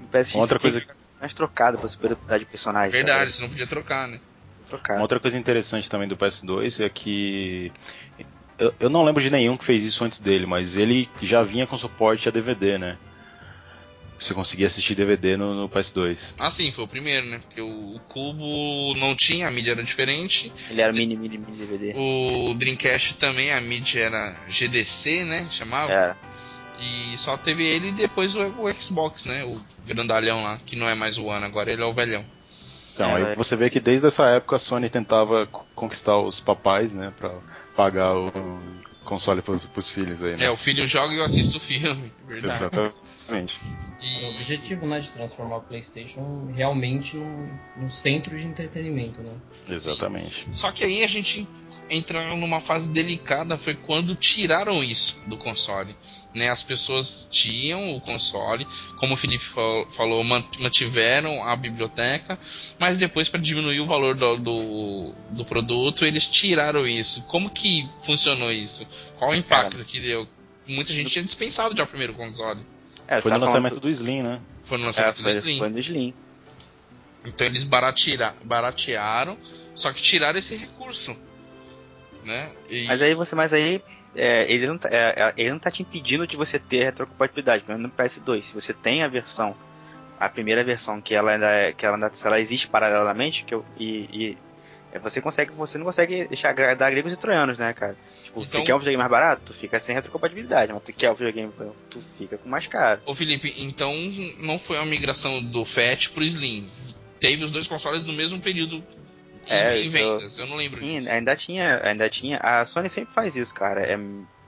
No PSX Outra tinha coisa- que mais trocado pra você poder mudar de personagem. Verdade, você não podia trocar, né? Trocado. Uma outra coisa interessante também do PS2 é que. Eu, eu não lembro de nenhum que fez isso antes dele, mas ele já vinha com suporte a DVD, né? Você conseguia assistir DVD no, no PS2. Ah, sim, foi o primeiro, né? Porque o, o Cubo não tinha, a mídia era diferente. Ele era mini, mini, mini DVD. O Dreamcast também, a mídia era GDC, né? Chamava. Era. E só teve ele e depois o, o Xbox, né? O grandalhão lá, que não é mais o One, agora ele é o velhão. Então, É, aí você vê que desde essa época a Sony tentava co- conquistar os papais, né? Pra pagar o console pros, pros filhos aí, né? É, o filho joga e eu assisto o filme, verdade. Exatamente. O E, objetivo, né, de transformar o PlayStation realmente num, num centro de entretenimento, né? Exatamente. só que aí a gente entra numa fase delicada, foi quando tiraram isso do console. Né? As pessoas tinham o console, como o Felipe fa- falou, man- mantiveram a biblioteca, mas depois para diminuir o valor do, do, do produto, eles tiraram isso. Como que funcionou isso? Qual o impacto que deu? Muita gente tinha dispensado já o primeiro console. É, Foi no falando lançamento do Slim, né? Foi no do- lançamento é, do foi, Slim. foi no Slim. Então eles baratearam, só que tiraram esse recurso. Né? E- Mas aí você, mas aí é, ele, não tá, é, é, ele não tá te impedindo de você ter retrocompatibilidade, pelo menos no PS2. Se você tem a versão, a primeira versão que ela ainda, é- que ela ainda ela existe paralelamente, que eu, e, e é, você consegue, você não consegue deixar dar gregos e troianos, né, cara? Tipo, Então- tu quer um videogame mais barato, tu fica sem retrocompatibilidade, mas tu quer um videogame, tu fica com mais caro. Ô Felipe, então não foi uma migração do FAT pro Slim. Teve os dois consoles no mesmo período É, isso- vendas. Eu não lembro Sim, disso. ainda tinha, ainda tinha. A Sony sempre faz isso, cara. É,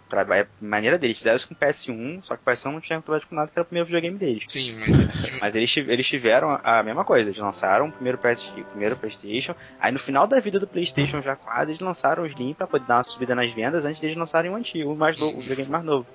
pra, é maneira deles. Fizeram isso com o PS1, só que o PS1 não tinha compatibilidade com nada, que era o primeiro videogame deles. Sim, mas eles tinham- Mas eles, eles tiveram a mesma coisa, eles lançaram o primeiro, PS, o primeiro Playstation, aí no final da vida do Playstation já quase, eles lançaram o Slim pra poder dar uma subida nas vendas antes deles lançarem o antigo, o mais novo, o videogame mais novo.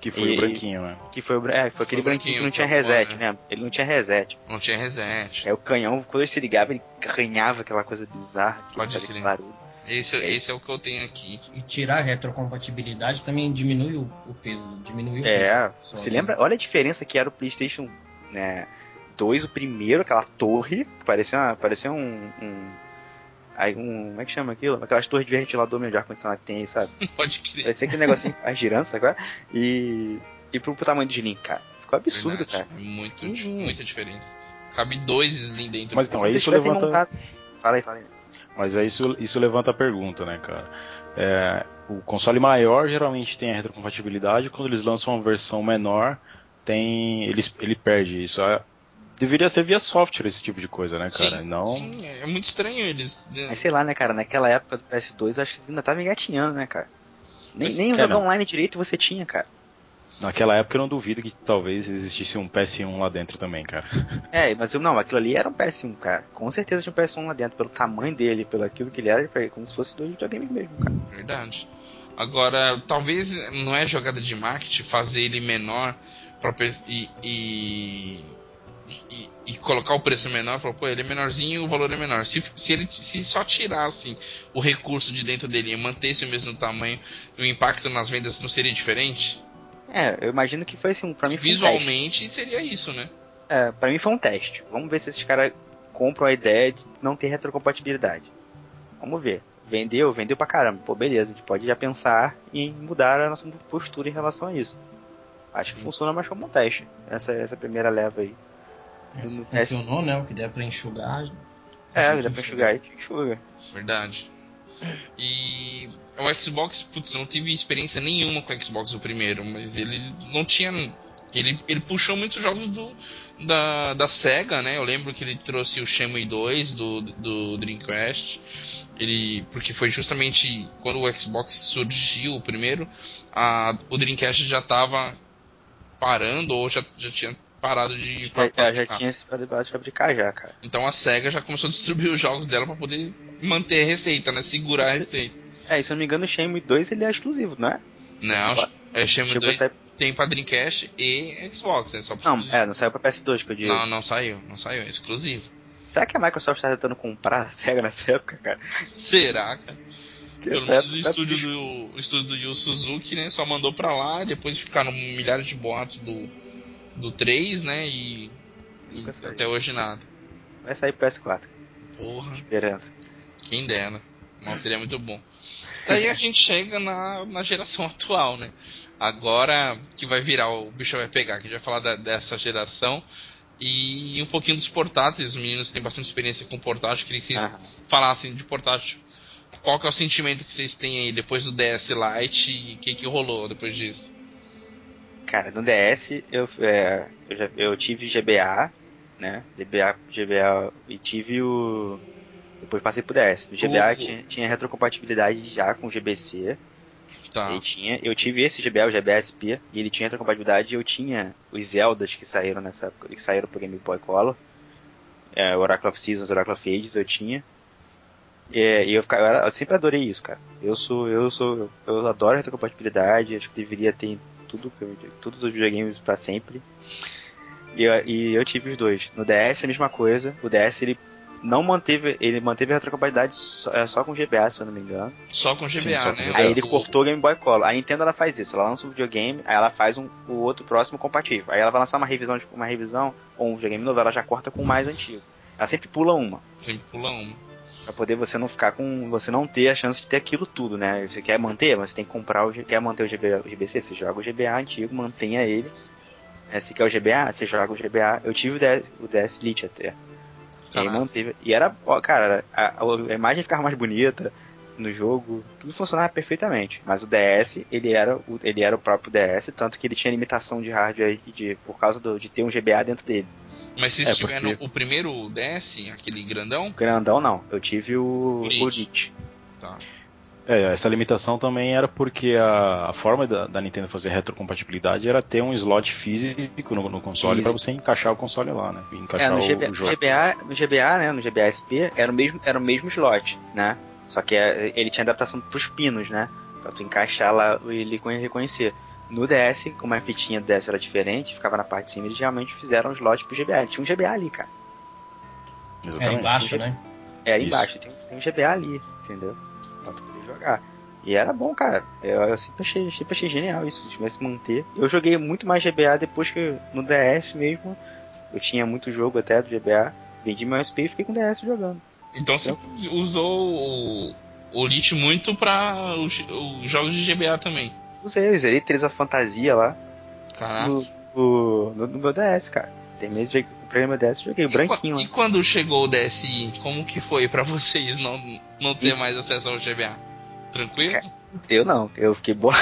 Que foi E- o branquinho, né? Que foi o, é, foi Foi aquele o branquinho que não branquinho, tinha que é o reset, né? Ele não tinha reset. não tinha reset. É o canhão, quando ele se ligava, ele arranhava aquela coisa bizarra. Pode crer. barulho. Esse, esse é o que eu tenho aqui. E tirar a retrocompatibilidade também diminui o, o peso, diminui o É, peso. só, você né? lembra? Olha a diferença que era o PlayStation né, 2, o primeiro, aquela torre, que parecia, uma- parecia um, um, aí um. Como é que chama aquilo? Aquelas torres de ventilador meio de ar-condicionado que tem aí, sabe? Pode crer. Parecia aquele negocinho girando, sabe? qual é? E. E pro, pro tamanho do Slim, cara. Ficou absurdo, Verdade. cara. É muito, Uhum. muita diferença. Cabe dois Slim dentro Mas do- então, aí Se isso levanta. montado- Fala aí, fala aí. Mas aí isso, isso levanta a pergunta, né, cara? É, o console maior geralmente tem a retrocompatibilidade, quando eles lançam uma versão menor, tem ele, ele perde isso. É, deveria ser via software esse tipo de coisa, né, cara? Sim, Não. sim, é muito estranho eles. Mas sei lá, né, cara? Naquela época do PS2, eu acho que ainda tava engatinhando, né, cara? Nem, Mas, nem cara, jogo online direito você tinha, cara. Naquela época eu não duvido que talvez existisse um PS1 lá dentro também, cara. É, mas eu não, aquilo ali era um PS1, cara. Com certeza tinha um PS1 lá dentro, pelo tamanho dele, pelo aquilo que ele era, como se fosse dois videogames mesmo, cara. Verdade. Agora, talvez não é jogada de marketing fazer ele menor pra, e, e, e, e colocar o preço menor, falar, pô, ele é menorzinho, o valor é menor. Se, se ele se só tirasse o recurso de dentro dele e mantesse o mesmo tamanho, o impacto nas vendas não seria diferente? É, eu imagino que foi assim, pra mim foi um. Visualmente seria isso, né? É, pra mim foi um teste. Vamos ver se esses caras compram a ideia de não ter retrocompatibilidade. Vamos ver. Vendeu, vendeu pra caramba. Pô, beleza, a gente pode já pensar em mudar a nossa postura em relação a isso. Acho que funciona mais como um teste. Essa, essa primeira leva aí. Se No funcionou, né? O que der pra enxugar. É, a gente dá pra enxugar e enxuga. Verdade. E o Xbox, putz, não tive experiência nenhuma com o Xbox o primeiro, mas ele não tinha. Ele, ele puxou muitos jogos do, da, da SEGA, né? Eu lembro que ele trouxe o Shenmue 2 do, do Dreamcast. Ele, porque foi justamente quando o Xbox surgiu o primeiro, a, o Dreamcast já estava parando ou já, já tinha parado de Já, já, já fabricar. tinha debate de fabricar já, cara. Então a SEGA já começou a distribuir os jogos dela para poder manter a receita, né? Segurar a receita. É, e se eu não me engano, o Shenmue 2 ele é exclusivo, não é? Não, é Shenmue Chegou a 2 sair- tem pra Dreamcast e Xbox, né? Só pra Não, é, não saiu pra PS2 que eu digo. não, não saiu, não saiu, é exclusivo. Será que a Microsoft tá tentando comprar a SEGA nessa época, cara? Será, cara? Que Pelo menos o época- estúdio do, o estúdio do Yu Suzuki, né? Só mandou pra lá, depois ficaram milhares de boatos do, do 3, né? E, e até hoje nada. Vai sair pro PS4. Porra, Esperança. quem dera. Nossa, seria muito bom. Daí a gente chega na, na geração atual, né? Agora que vai virar, o bicho vai pegar, que a gente vai falar da- dessa geração e um pouquinho dos portáteis. Os meninos têm bastante experiência com portátil. Queria que vocês falassem de portátil. Qual que é o sentimento que vocês têm aí depois do DS Lite e o que, que rolou depois disso? Cara, no DS eu, é, eu, já, eu tive GBA, né? GBA, GBA e tive o. Depois passei pro DS. No GBA O- tinha, tinha retrocompatibilidade já com o GBC. Tá. E tinha, eu tive esse GBA, o GBA SP, e ele tinha retrocompatibilidade e eu tinha os Zeldas que saíram nessa época, que saíram pro Game Boy Color. É, o Oracle of Seasons, Oracle of Ages eu tinha. É, e eu, eu, era- eu sempre adorei isso, cara. Eu sou, eu sou, eu adoro retrocompatibilidade, acho que deveria ter tudo, que eu- todos os videogames pra sempre. E, eu- e eu tive os dois. No DS é a mesma coisa. O DS ele não manteve, ele manteve a retrocompatibilidade só, é, só com GBA, se eu não me engano. Só com GBA, Sim, só com né? GBA. Aí ele cortou o Game Boy Color. A Nintendo ela faz isso, ela lança um videogame, aí ela faz um, o outro próximo compatível. Aí ela vai lançar uma revisão, de- uma revisão ou um videogame novo, ela já corta com o mais antigo. Ela sempre pula uma, Sempre pula uma. Pra poder você não ficar com, você não ter a chance de ter aquilo tudo, né? Você quer manter, você tem que comprar o, quer manter o, GB, o GBC, você joga o GBA antigo, mantenha ele. É, se quer o GBA, você joga o GBA. Eu tive o DS, o DS Lite até. E manteve. E era, ó, cara, a, a- a imagem ficava mais bonita no jogo, tudo funcionava perfeitamente. Mas o DS, ele era o, ele era o próprio DS, tanto que ele tinha limitação de hardware de, por causa do, de ter um GBA dentro dele. Mas vocês É, tiveram porque- o primeiro DS, aquele grandão? Grandão não, eu tive o, Lite. Tá. É, essa limitação também era porque a, a forma da, da Nintendo fazer retrocompatibilidade era ter um slot físico no, no console para você encaixar o console lá, né? E É, encaixar no o, GBA, o jogo. GBA, no GBA, né, no GBA SP, era o mesmo, era o mesmo slot, né? Só que é, ele tinha adaptação pros pinos, né? Pra tu encaixar lá e ele conhe- reconhecer. No DS, como a fitinha do DS era diferente, ficava na parte de cima, eles realmente fizeram um slot pro GBA. Tinha um GBA ali, cara. É Exatamente. embaixo, né? É Isso. embaixo, tem, tem um GBA ali, entendeu? Pra tu poder jogar. E era bom, cara. Eu, eu sempre, achei, sempre achei genial isso, se tivesse manter. Eu joguei muito mais GBA depois que no DS mesmo. Eu tinha muito jogo até do GBA. Vendi meu SP e fiquei com o DS jogando. Então você usou o, o Lite muito pra os, os jogos de GBA também. Usei, zerei Três a Fantasia lá Caraca. no, no, no- meu DS, cara. Tem meses que comprei meu DS joguei, E branquinho lá. E quando chegou o DSi, como que foi pra vocês não, não ter E- mais acesso ao GBA? Tranquilo? Cara, Eu não, eu fiquei boa.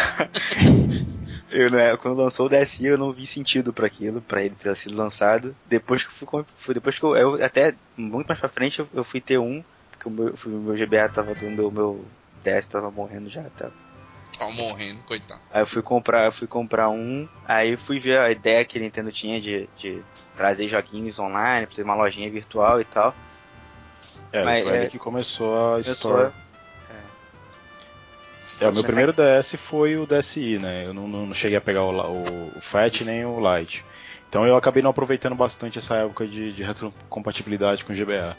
eu não é, quando lançou o DSi eu não vi sentido pra aquilo, pra ele ter sido lançado. Depois que eu fui, depois que eu, eu até muito mais pra frente eu, eu fui ter um, porque o meu, o meu GBA tava do meu, meu DS tava morrendo já, tá. Ó, morrendo, coitado. Aí eu fui comprar, eu fui comprar um, aí eu fui ver a ideia que a Nintendo tinha de, de trazer joguinhos online, pra ser uma lojinha virtual e tal. É, Mas, foi é, ali que começou a Começou Store. É, o meu primeiro DS foi o DSi, né? Eu não, não cheguei a pegar o, o, o Fat nem o Lite. Então eu acabei não aproveitando bastante essa época de, de retrocompatibilidade com GBA.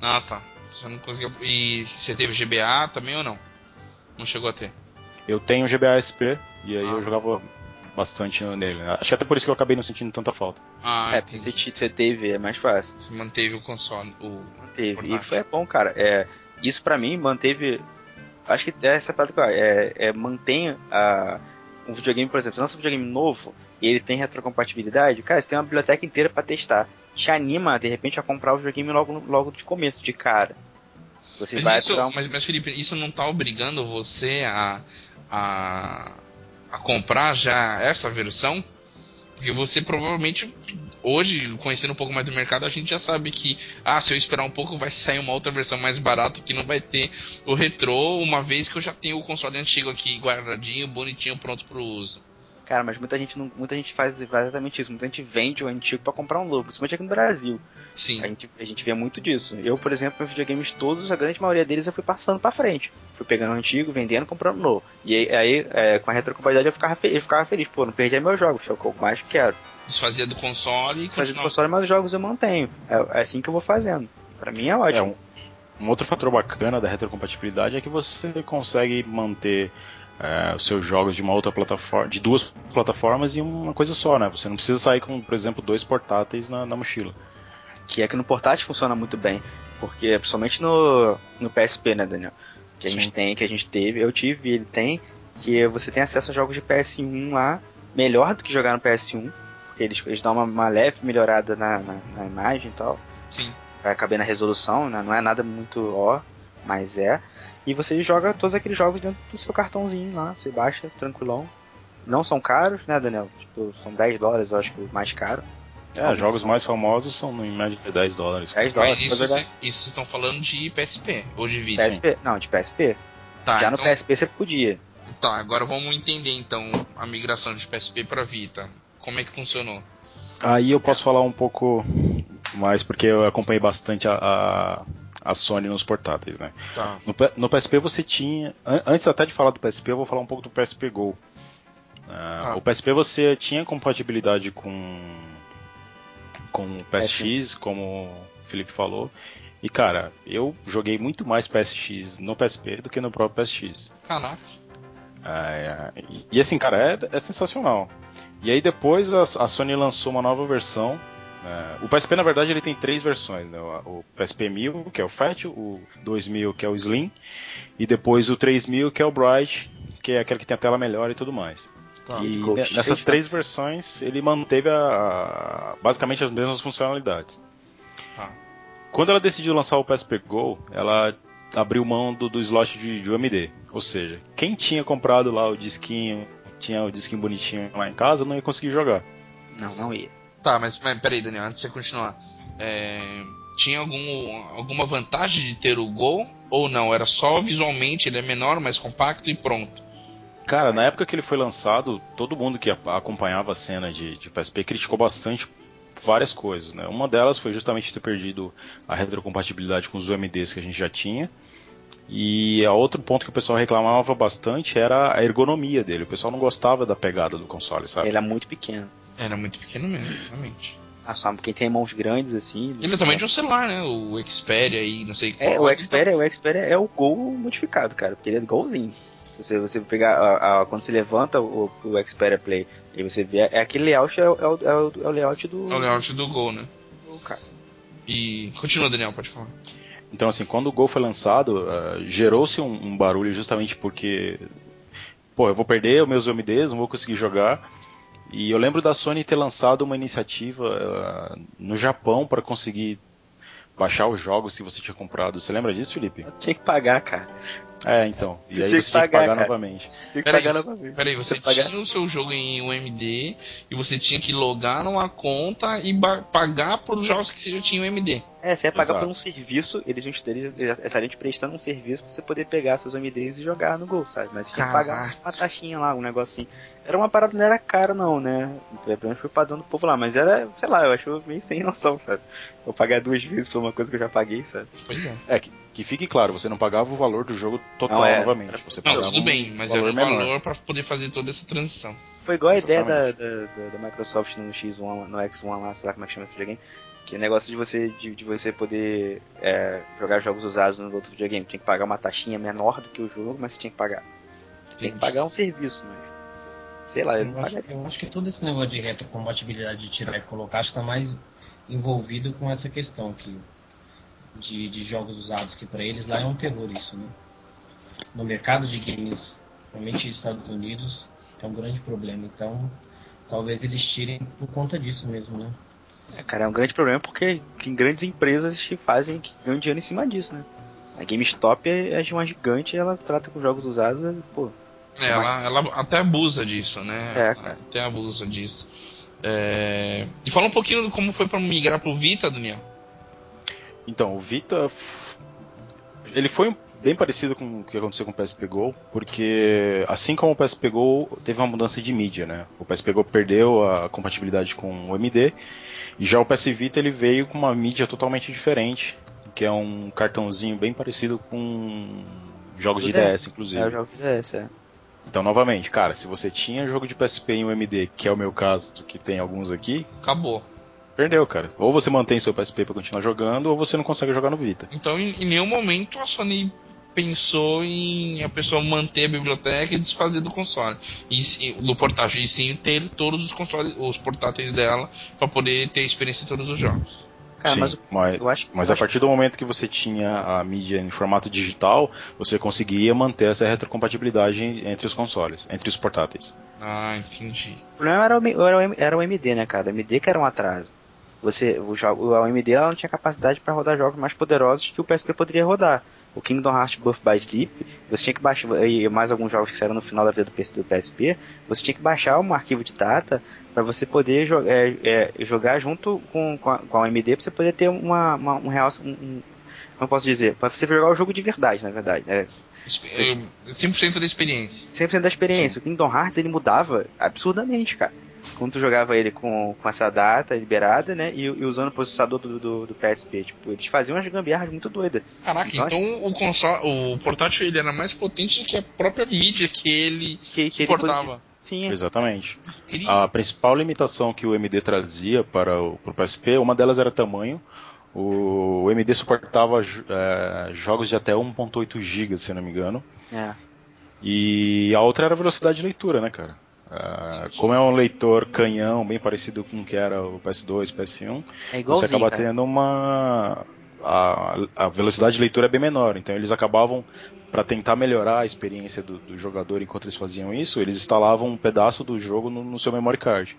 Ah, tá. Você não conseguiu. E você teve GBA também ou não? Não chegou a ter. Eu tenho GBA SP e aí Ah. eu jogava bastante nele. né? Acho que até por isso que eu acabei não sentindo tanta falta. Ah, é, porque você, você teve, é mais fácil. Você manteve o console. O... Manteve. E foi bom, cara. É, isso pra mim manteve. Acho que essa é a parada que eu- é, é mantém a, um videogame, por exemplo, você lança um videogame novo e ele tem retrocompatibilidade, cara, você tem uma biblioteca inteira pra testar. Te anima, de repente, a comprar o videogame logo, logo de começo, de cara. Você Mas, vai isso, um- mas, mas, Felipe, isso não tá obrigando você a, a, a comprar já essa versão? Porque você provavelmente, hoje, conhecendo um pouco mais do mercado, a gente já sabe que, ah, se eu esperar um pouco, vai sair uma outra versão mais barata que não vai ter o retrô, uma vez que eu já tenho o console antigo aqui guardadinho, bonitinho, pronto pro uso. Cara, mas muita gente, não, muita gente faz exatamente isso. Muita gente vende o antigo pra comprar um novo, principalmente aqui no Brasil. Sim. A gente, a gente vê muito disso. Eu, por exemplo, meus videogames todos, a grande maioria deles eu fui passando pra frente. Fui pegando o antigo, vendendo, comprando novo. E aí, aí, é, com a retrocompatibilidade eu ficava, eu ficava feliz. Pô, não perdi meus jogos, que é o que eu mais quero. Desfazia do console e Fazer continuava. console, mas os jogos eu mantenho. É, é assim que eu vou fazendo. Pra mim é É, ótimo. um, um outro fator bacana da retrocompatibilidade é que você consegue manter é, os seus jogos de uma outra plataforma, de duas plataformas em uma coisa só, né? Você não precisa sair com, por exemplo, dois portáteis na, na mochila. Que é que no portátil funciona muito bem. Porque, principalmente no, no PSP, né, Daniel? Que a Sim. gente tem, que a gente teve, eu tive, ele tem, que você tem acesso a jogos de PS1 lá, melhor do que jogar no PS1. Porque eles, eles dão uma, uma leve melhorada na, na, na imagem e tal. Sim. vai caber na resolução, né? Não é nada muito ó, mas é. E você joga todos aqueles jogos dentro do seu cartãozinho lá, você baixa tranquilão. Não são caros, né, Daniel? Tipo, são 10 dólares, eu acho que o mais caro. É, Alguns jogos são- mais famosos são em média de 10 dólares. 10 dólares, Mas isso vocês estão falando de PSP ou de vídeo? PSP. Não, de PSP. Tá, Já então, no PSP você podia. tá, agora vamos entender então a migração de PSP para Vita. Como é que funcionou? Aí eu posso falar um pouco mais, porque eu acompanhei bastante a, a, a Sony nos portáteis, né? Tá. No, no PSP você tinha. an- Antes até de falar do PSP, eu vou falar um pouco do PSP Go. Ah, Tá. O PSP você tinha compatibilidade com, com o PSX, como o Felipe falou. E cara, eu joguei muito mais PSX no PSP do que no próprio PSX. Caraca. É, e, e assim, cara, é, é sensacional. E aí depois a, a Sony lançou uma nova versão. É, o PSP na verdade ele tem três versões, né? O, PSP 1000 que é o Fat, o 2000 que é o Slim e depois o 3000 que é o Bright, que é aquele que tem a tela melhor e tudo mais. Tá. e nessas três versões ele manteve a- a- basicamente as mesmas funcionalidades. Tá. Quando ela decidiu lançar o PSP Go, ela abriu mão do, do slot de, de UMD. Ou seja, quem tinha comprado lá o disquinho, tinha o disquinho bonitinho lá em casa, não ia conseguir jogar. Não, não ia. Tá, mas, mas peraí, Daniel, antes de você continuar. É, tinha algum, alguma vantagem de ter o Go? Ou não? Era só visualmente, ele é menor, mais compacto e pronto. Cara, na época que ele foi lançado, todo mundo que acompanhava a cena de, de PSP criticou bastante várias coisas, né? Uma delas foi justamente ter perdido a retrocompatibilidade com os UMDs que a gente já tinha. E a outro ponto que o pessoal reclamava bastante era a ergonomia dele. O pessoal não gostava da pegada do console, sabe? Ele é muito pequeno. Era muito pequeno mesmo, realmente. Ah, só quem tem mãos grandes assim. Ele é também de um celular, né? O Xperia aí, não sei É, qual. o Xperia, o Xperia é o Gol modificado, cara, porque ele é golzinho. Você, você pegar, a- a- quando você levanta o, o Xperia Play e você vê, é aquele layout, é, o- é o, é o- é o layout do, É o layout do Go, né? do cara. E. Continua, Daniel, pode falar. Então, assim, quando o Gol foi lançado, ah, gerou-se um, um barulho justamente porque, pô, eu vou perder os meus UMDs, não vou conseguir jogar. E eu lembro da Sony ter lançado uma iniciativa ah, no Japão para conseguir baixar os jogos que você tinha comprado. Você lembra disso, Felipe? Tinha que pagar, cara. É, então. E Você aí tinha você que tinha que pagar, pagar cara. novamente. Tinha que Peraí, pagar você, novamente. peraí, você Tinha que pagar- tinha o seu jogo em UMD e você tinha que logar numa conta e pagar por jogos que você já tinha UMD. É, você ia pagar Exato. por um serviço, eles, estariam te prestando um serviço pra você poder pegar seus MDs e jogar no Gol, sabe? Mas você tinha que pagar uma taxinha lá, um negocinho. Era uma parada, não era caro não, né? Pelo menos foi o padrão do povo lá, mas era, sei lá, eu acho meio sem noção, sabe? Vou pagar duas vezes por uma coisa que eu já paguei, sabe? Pois é. É, que, que fique claro, você não pagava o valor do jogo total Não, é. novamente. Você Não, tudo um bem, mas valor era um menor. valor pra poder fazer toda essa transição. Foi igual a ideia da, da, da- Microsoft no X1, no X1 lá, sei lá como é que chama esse videogame. Que é negócio de você, de, de você poder é, jogar jogos usados no outro videogame. Tinha que pagar uma taxinha menor do que o jogo, mas você tinha que pagar. Você tem que pagar um serviço, mas. Sei lá, eu não Eu acho, pagaria. eu acho que todo esse negócio de retrocompatibilidade de tirar e colocar acho que está mais envolvido com essa questão que de, de jogos usados que para eles lá é um terror isso, né? No mercado de games, realmente nos Estados Unidos é um grande problema. Então talvez eles tirem por conta disso mesmo, né? É, cara, é um grande problema porque tem grandes empresas que fazem, que ganham dinheiro em cima disso, né? A GameStop é é uma gigante ela trata com jogos usados, pô. É, ela, ela até abusa disso, né? É, cara. Até abusa disso. É, E fala um pouquinho de como foi pra migrar pro Vita, Daniel. Então, o Vita. Ele foi bem parecido com o que aconteceu com o PSP Go, porque assim como o PSP Go teve uma mudança de mídia, né? O PSP Go perdeu a compatibilidade com o MD, e já o PS Vita ele veio com uma mídia totalmente diferente, que é um cartãozinho bem parecido com jogos de DS. Inclusive. É, o jogo DS, é. Então, novamente, cara, se você tinha jogo de PSP em UMD, que é o meu caso, que tem alguns aqui, Acabou. Perdeu, cara. Ou você mantém seu PSP pra continuar jogando, ou você não consegue jogar no Vita. Então, em, em nenhum momento a Sony pensou em a pessoa manter a biblioteca e desfazer do console. E, sim- do portátil, e sim ter todos os consoles, os portáteis dela pra poder ter experiência em todos os jogos. Cara, Sim, mas mas, eu acho mas eu a acho partir do momento que você tinha a mídia em formato digital, você conseguia manter essa retrocompatibilidade entre os consoles, entre os portáteis. Ah, entendi. O problema era o, era o era o MD, né, cara? O MD que era um atraso. Você, o, jogo, a MD ela não tinha capacidade para rodar jogos mais poderosos que o PSP poderia rodar. O Kingdom Hearts Birth by Sleep, você tinha que baixar, e mais alguns jogos que saíram no final da vida do PS do PSP, você tinha que baixar um arquivo de data para você poder jo é, é, jogar junto com, com, a, com a MD, para você poder ter uma, uma- um real. Um, um, como posso dizer? Para você jogar o jogo de verdade, na verdade. né? Espe- eh, 100% da experiência. 100% da experiência. O Kingdom Hearts ele mudava absurdamente, cara. Quando tu jogava ele com, com essa data liberada, né? E, e usando o processador do, do, do PSP. Tipo, eles faziam umas gambiarras muito doidas. Caraca, Nossa. então o console, o portátil ele era mais potente do que a própria mídia que ele Que, que ele suportava. Sim, é. Exatamente. A principal limitação que o MD trazia para o, para o PSP, uma delas era tamanho. O, o MD suportava eh, jogos de até 1.8 GB, se eu não me engano. é. E a outra era a velocidade de leitura, né, cara? Ah, como é um leitor canhão, bem parecido com o que era o PS2, PS1, É você acaba cara. tendo uma. A, a velocidade de leitura é bem menor, então eles acabavam, para tentar melhorar a experiência do, do jogador enquanto eles faziam isso, eles instalavam um pedaço do jogo no, no seu memory card.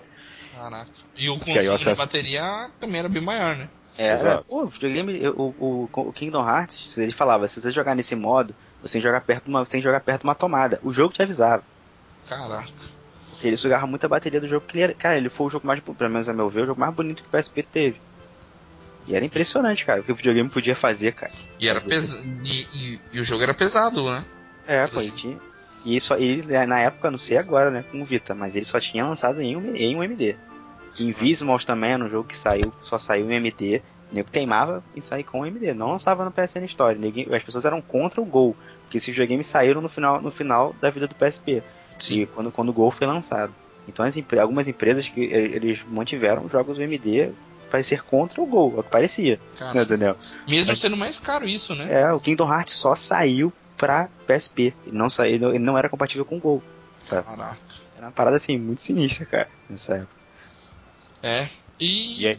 Caraca. E o consumo de bateria também era bem maior, né? É, Exato. pô, o videogame, o, o, o Kingdom Hearts, ele falava, se você jogar nesse modo, você tem que jogar perto de uma, você tem que jogar perto de uma tomada. O jogo te avisava. Caraca. Ele sugava muito a bateria do jogo, porque ele era, cara, ele foi o jogo mais, pelo menos a meu ver, o jogo mais bonito que o PSP teve. E era impressionante, cara, o que o videogame podia fazer, cara. E era pesado. E, e- e o jogo era pesado, né? É, pô, ele tinha. E isso ele, na época, não sei agora, né, com o Vita, mas ele só tinha lançado em um, em um MD. Invisimals também era um jogo que saiu, só saiu em MD. O nego teimava em sair com o MD, não lançava no PSN. Ninguém- as pessoas eram contra o Gol, porque esses videogames saíram no final, no final da vida do PSP. E quando, quando o Gol foi lançado. Então as algumas empresas que eh, eles mantiveram jogos do MD para ser contra o Gol, é o que parecia, Cara, né, Daniel? mesmo sendo mais caro isso, né? É, o Kingdom Hearts só saiu pra PSP. Ele não, saiu, ele não era compatível com o Gol. Caraca. Era uma parada assim, muito sinistra, cara, nessa época. É. E. E, aí-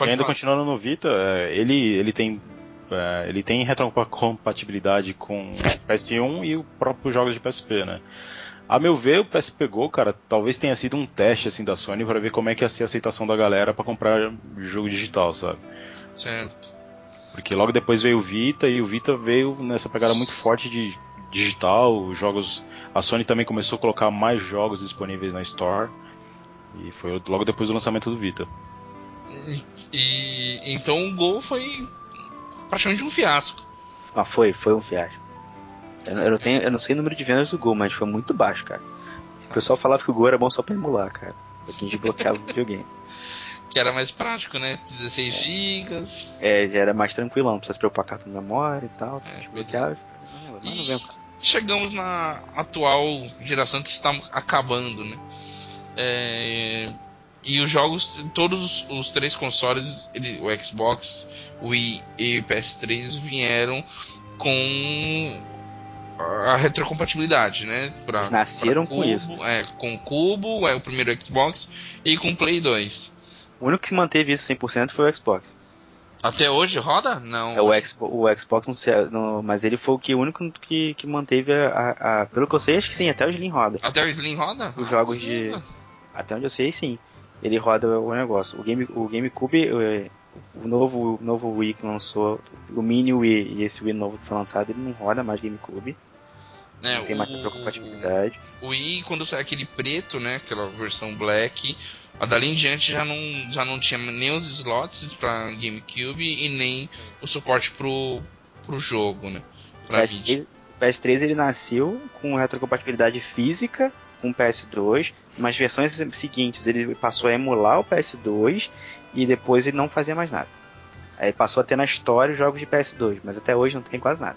e ainda falar. continuando no Vita, é, ele, ele tem. é, ele tem retrocompatibilidade com o PS1 e os próprios jogos de PSP, né? A meu ver, o PSP Go, cara, talvez tenha sido um teste assim da Sony para ver como é que ia ser a aceitação da galera para comprar jogo digital, sabe? Certo. Porque logo depois veio o Vita e o Vita veio nessa pegada muito forte de digital, os jogos. A Sony também começou a colocar mais jogos disponíveis na Store. E foi logo depois do lançamento do Vita. E, e- então o gol foi praticamente um fiasco. Ah, foi, foi um fiasco. Eu, não- tenho, eu não sei o número de vendas do Gol, mas foi muito baixo, cara. O pessoal falava que o Gol era bom só pra emular, cara. Pra quem desbloqueava o videogame. Que era mais prático, né? 16 GB. É, já era mais tranquilão, não precisa se preocupar com de memória e tal. É, não E chegamos na atual geração que está acabando, né? É, e os jogos, todos os três consoles, ele- o Xbox, o Wii e o PS3 vieram com a retrocompatibilidade, né? Pra, Eles nasceram pra com cubo, isso. É, com o Cubo, é o primeiro Xbox e com o Play 2. O único que manteve isso 100% foi o Xbox. Até hoje roda? Não. É o, hoje- Xbox, o Xbox não sei, não- mas ele foi o que o único que, que manteve a, a- Pelo que eu sei, acho que sim, até o Slim roda. Até o Slim roda? Os Ah, jogos de-. Até onde eu sei, sim. Ele roda o negócio. O, Game, o GameCube, o novo, o novo Wii que lançou, o Mini Wii e esse Wii novo que foi lançado, ele não roda mais GameCube. É, não tem mais o- compatibilidade. O Wii, quando saiu aquele preto, né? Aquela versão black, a dali em diante já não, já não tinha nem os slots pra GameCube e nem o suporte pro, pro jogo, né? Pra vídeo. PS3, o PS3 ele nasceu com retrocompatibilidade física com o PS2, mas versões seguintes ele passou a emular o PS2 e depois ele não fazia mais nada. Aí passou a ter na história os jogos de PS2, mas até hoje não tem quase nada.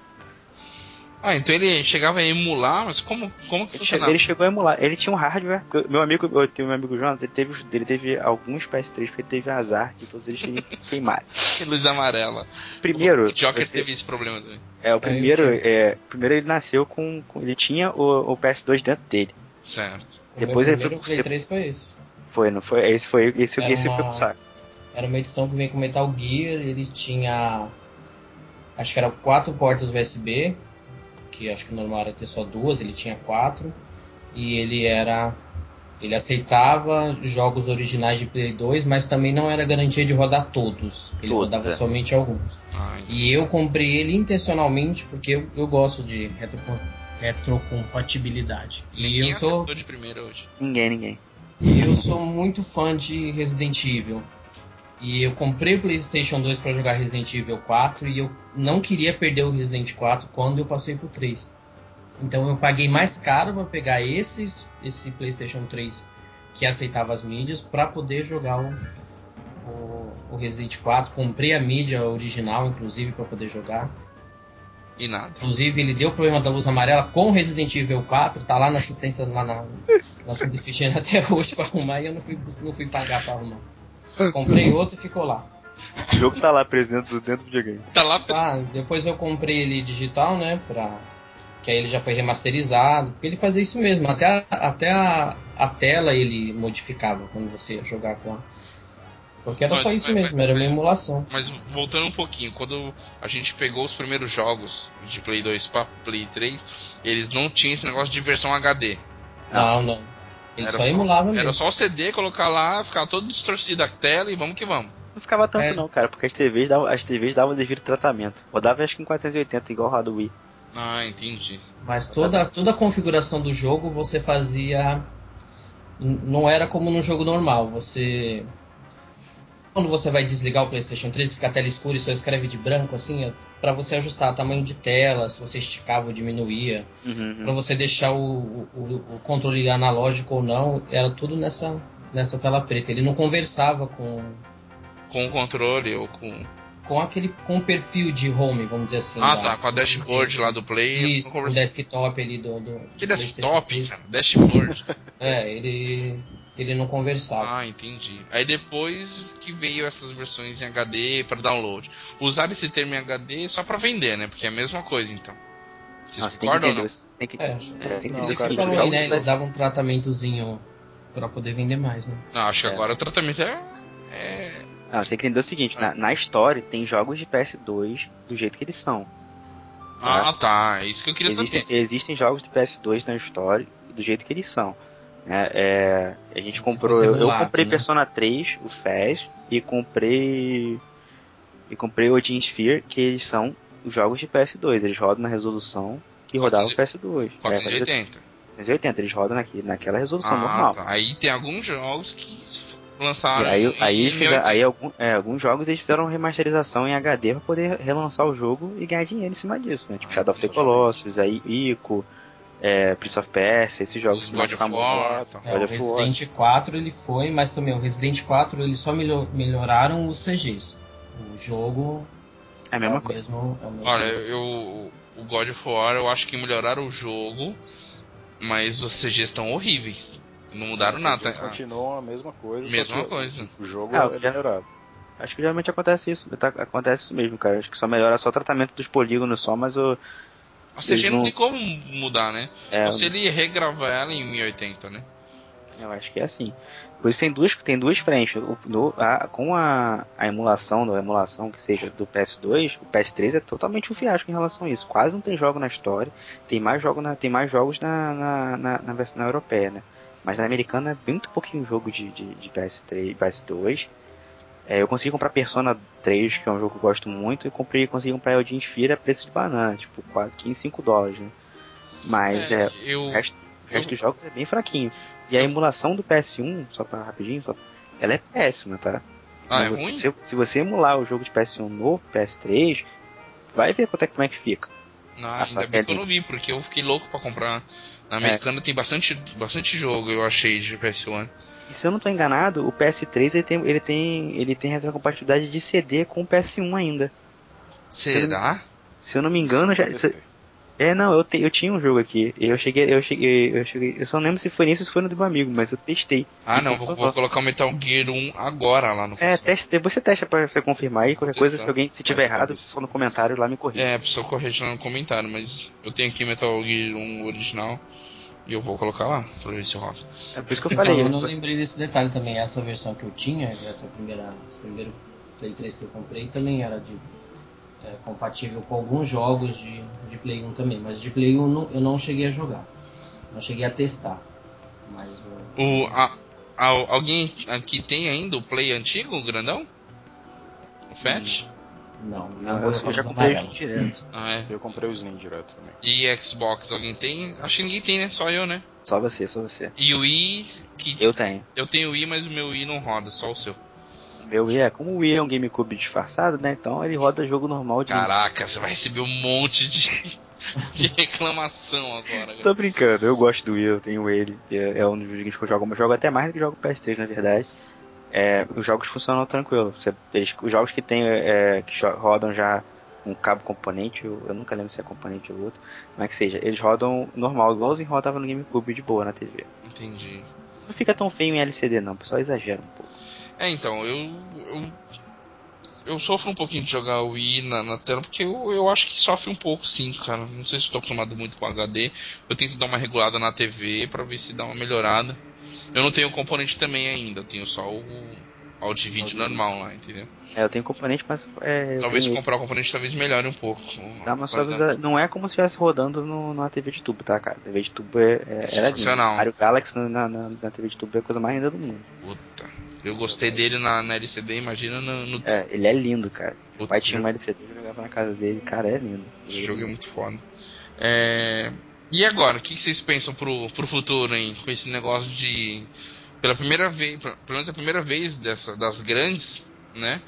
Ah, então ele chegava a emular, mas como, como que Ele, funcionava? ele chegou a emular, ele tinha um hardware. Meu amigo, eu tenho meu amigo Jonas, ele teve, ele teve alguns PS3 porque ele teve azar e todos eles tinham queimado. Luz amarela. Primeiro, o Joker você- teve esse problema também. é o eu primeiro, tive. é, primeiro ele nasceu com, com- ele tinha o, o PS2 dentro dele. Certo. O Depois meu ele foi primeiro pro- Play 3 foi isso. Foi, não foi? Esse foi, esse, Era esse foi uma- pro saco. Era uma edição que vem com Metal Gear, ele tinha. Acho que eram quatro portas USB, que acho que o normal era ter só duas, ele tinha quatro. E ele era. Ele aceitava jogos originais de Play 2, mas também não era garantia de rodar todos. Ele Todos, rodava é. somente alguns. Ah, E eu comprei ele intencionalmente porque eu, eu gosto de retro, retrocompatibilidade. E ninguém eu sou, de primeira hoje. Ninguém, ninguém. eu sou muito fã de Resident Evil. E eu comprei o PlayStation 2 para jogar Resident Evil 4 e eu não queria perder o Resident 4 quando eu passei pro 3. Então eu paguei mais caro para pegar esse, esse PlayStation 3 que aceitava as mídias para poder jogar o, o, o Resident 4. Comprei a mídia original, inclusive, para poder jogar. E nada. Inclusive, ele deu problema da luz amarela com o Resident Evil 4, tá lá na assistência, lá na, na até hoje pra arrumar e eu não fui, não fui pagar pra arrumar. Comprei outro e ficou lá. O jogo tá lá preso dentro, do- dentro do videogame. Tá lá Ah, depois eu comprei ele digital, né, pra... Que aí ele já foi remasterizado, porque ele fazia isso mesmo, até, a, até a, a tela ele modificava quando você jogar com a... Porque era Mas- só isso mas- mesmo, era uma emulação. Mas voltando um pouquinho, quando a gente pegou os primeiros jogos de Play 2 para Play 3, eles não tinham esse negócio de versão HD. Não, não. Ele Era só só- emulava mesmo. Era só o CD, colocar lá, ficar todo distorcido a tela e vamos que vamos. Não ficava tanto É. não, cara, porque as TVs davam, as TVs davam devido tratamento. Rodava acho que em 480, igual roda o Wii. Ah, entendi. Mas toda, toda a configuração do jogo você fazia. Não era como no jogo normal. Você. Quando você vai desligar o PlayStation 3 fica a tela escura e só escreve de branco, assim, é pra você ajustar tamanho de tela, se você esticava ou diminuía, Uhum, pra você deixar o, o, o controle analógico ou não, era tudo nessa, nessa tela preta. Ele não conversava com, Com o controle ou com. com aquele com o perfil de home, vamos dizer assim. Ah, tá, com a dashboard lá do Play. Isso, não o desktop ali do. do Que do desktop, cara? Dashboard. 3. É, ele, ele não conversava. ah, entendi. Aí depois que veio essas versões em HD para download. Usaram esse termo em HD só pra vender, né? Porque é a mesma coisa, então. Vocês Não, você tem que concordam ou entender, não? tem que, É, é, tem que Não, que falou aí, jogos né? da- Eles davam um tratamentozinho pra poder vender mais, né? Não, acho que É. agora o tratamento é. é... Não, você tem que entender o seguinte, na, na história tem jogos de PS2 do jeito que eles são. Ah, tá. É isso que eu queria Existem, saber. existem jogos de PS2 na história do jeito que eles são. Né? É, a gente comprou. Eu, eu comprei né? Persona 3, o FES, e comprei. E comprei Odin Sphere, que eles são os jogos de PS2. Eles rodam na resolução que rodava o PS2. É, 480. 480, eles rodam naqui, naquela resolução Ah, normal. tá. Aí tem alguns jogos que lançaram. E aí, em- aí, em fizeram- 1080. aí algum- é, alguns jogos eles fizeram remasterização em HD pra poder relançar o jogo e ganhar dinheiro em cima disso, né? Tipo Ah, Shadow of the Colossus, aí Ico, é, Prince of Persia, esses jogos Os que mais God of. War, tá. É, God o of War. Resident 4 ele foi, mas também o Resident 4 eles só melho- melhoraram os CGs. O jogo É a mesma é o coisa. mesmo, é o mesmo Olha, eu. O God of War, eu acho que melhoraram o jogo, mas os CGs estão horríveis. Não mudaram Os nada. Ah, continuam a mesma coisa. Mesma coisa. O jogo Ah, é melhorado. Acho que geralmente acontece isso. tá- acontece isso mesmo, cara. Acho que só melhora só o tratamento dos polígonos só, mas o. A CG não não- tem como mudar, né? É, Ou se ele regravar ela em 1080, né? Eu acho que é assim. Por isso tem duas, tem duas frentes. O- no- a- com a, a emulação, da emulação que seja do PS2, o PS3 é totalmente um fiasco em relação a isso. Quase não tem jogo na história. Tem mais, jogo na, tem mais jogos na, na, na, na versão europeia, né? Mas na americana é muito pouquinho jogo de, de, de PS3, PS2. É, eu consegui comprar Persona 3, que é um jogo que eu gosto muito, e comprei, consegui comprar Eldin Sphere a preço de banana, tipo 4, 15, 5 dólares, né? Mas é, eu. o resto, o resto eu- dos jogos é bem fraquinho. E a emulação do PS1, só pra rapidinho, só, ela é péssima, tá? Ah, é você- ruim? Se, se você emular o jogo de PS1 no PS3, vai ver quanto é, como é que fica. Não, Ah, ainda bem que é que eu não vi, porque eu fiquei louco pra comprar. Na americana tem bastante, bastante jogo, eu achei, de PS1. E se eu não tô enganado, o PS3 ele tem, ele tem, ele tem retrocompatibilidade de CD com o PS1 ainda. Será? Se eu não me engano, já, se- é não, eu, te- eu tinha um jogo aqui. Eu cheguei, eu cheguei, eu cheguei, eu só não lembro se foi nisso ou se foi no do meu amigo, mas eu testei. Ah, não, vou, vou colocar o Metal Gear 1 agora lá no É, teste, depois você testa pra você confirmar aí, qualquer coisa, testar. se alguém, se tiver Vai, errado, vai. só no comentário lá me corrija. É, precisa corrigir lá no comentário, mas eu tenho aqui Metal Gear 1 original e eu vou colocar lá pra ver se rola. É por isso que eu falei. falou, eu não eu- lembrei desse detalhe também. Essa versão que eu tinha, essa primeira, esse primeiro Play 3 que eu comprei, também era de é, compatível com alguns jogos de, de Play 1 também. Mas de Play 1 não- eu não cheguei a jogar. Não cheguei a testar. Mas o, a, a- alguém aqui tem ainda o Play antigo, o grandão? O Fat? não, Não, não eu, eu já comprei o direto. Ah, é. Eu comprei o Slim direto também. E Xbox, alguém tem? Acho que ninguém tem, né? Só eu, né? Só você, só você. E o Wii, que Eu tenho. eu tenho o Wii, mas o meu Wii não roda, só o seu. Meu Wii é, como o Wii é um GameCube disfarçado, né? Então ele roda jogo normal de. Caraca, você vai receber um monte de, de reclamação agora. Tô brincando, eu gosto do Wii, eu tenho ele. É, é um dos jogos que eu jogo, mas eu jogo até mais do que jogo PS3, na verdade. É, os jogos funcionam tranquilo. Você, eles- os jogos que tem é, que rodam já um cabo componente, eu, eu nunca lembro se é componente ou outro, mas que seja, eles rodam normal, igualzinho rodava no GameCube de boa na TV. Entendi. Não fica tão feio em LCD não, o pessoal exagera um pouco. É, então, eu, eu. Eu sofro um pouquinho de jogar o Wii na, na tela, porque eu, eu acho que sofre um pouco sim, cara. Não sei se tô acostumado muito com HD. Eu tento dar uma regulada na TV pra ver se dá uma melhorada. Eu não tenho o componente também ainda, tenho só o Alt vídeo normal lá, entendeu? É, eu tenho componente, mas é, Talvez tenho- comprar o componente talvez melhore um pouco. Dá uma a qualidade. suavizada. Não é como se estivesse rodando no, numa TV de tubo, tá, cara? TV de tubo é, é, lindo. Sensacional. Mario Galaxy na, na, na- TV de tubo é a coisa mais linda do mundo. Puta. Eu gostei dele na, na LCD, imagina no, no É, ele é lindo, cara. O pai tinha uma LCD, eu jogava na casa dele, cara, é lindo. Esse jogo é muito foda. É, E agora, o que, que vocês pensam pro, pro futuro, hein? Com esse negócio de. Pela primeira vez, pelo menos a primeira vez dessa, das grandes, né?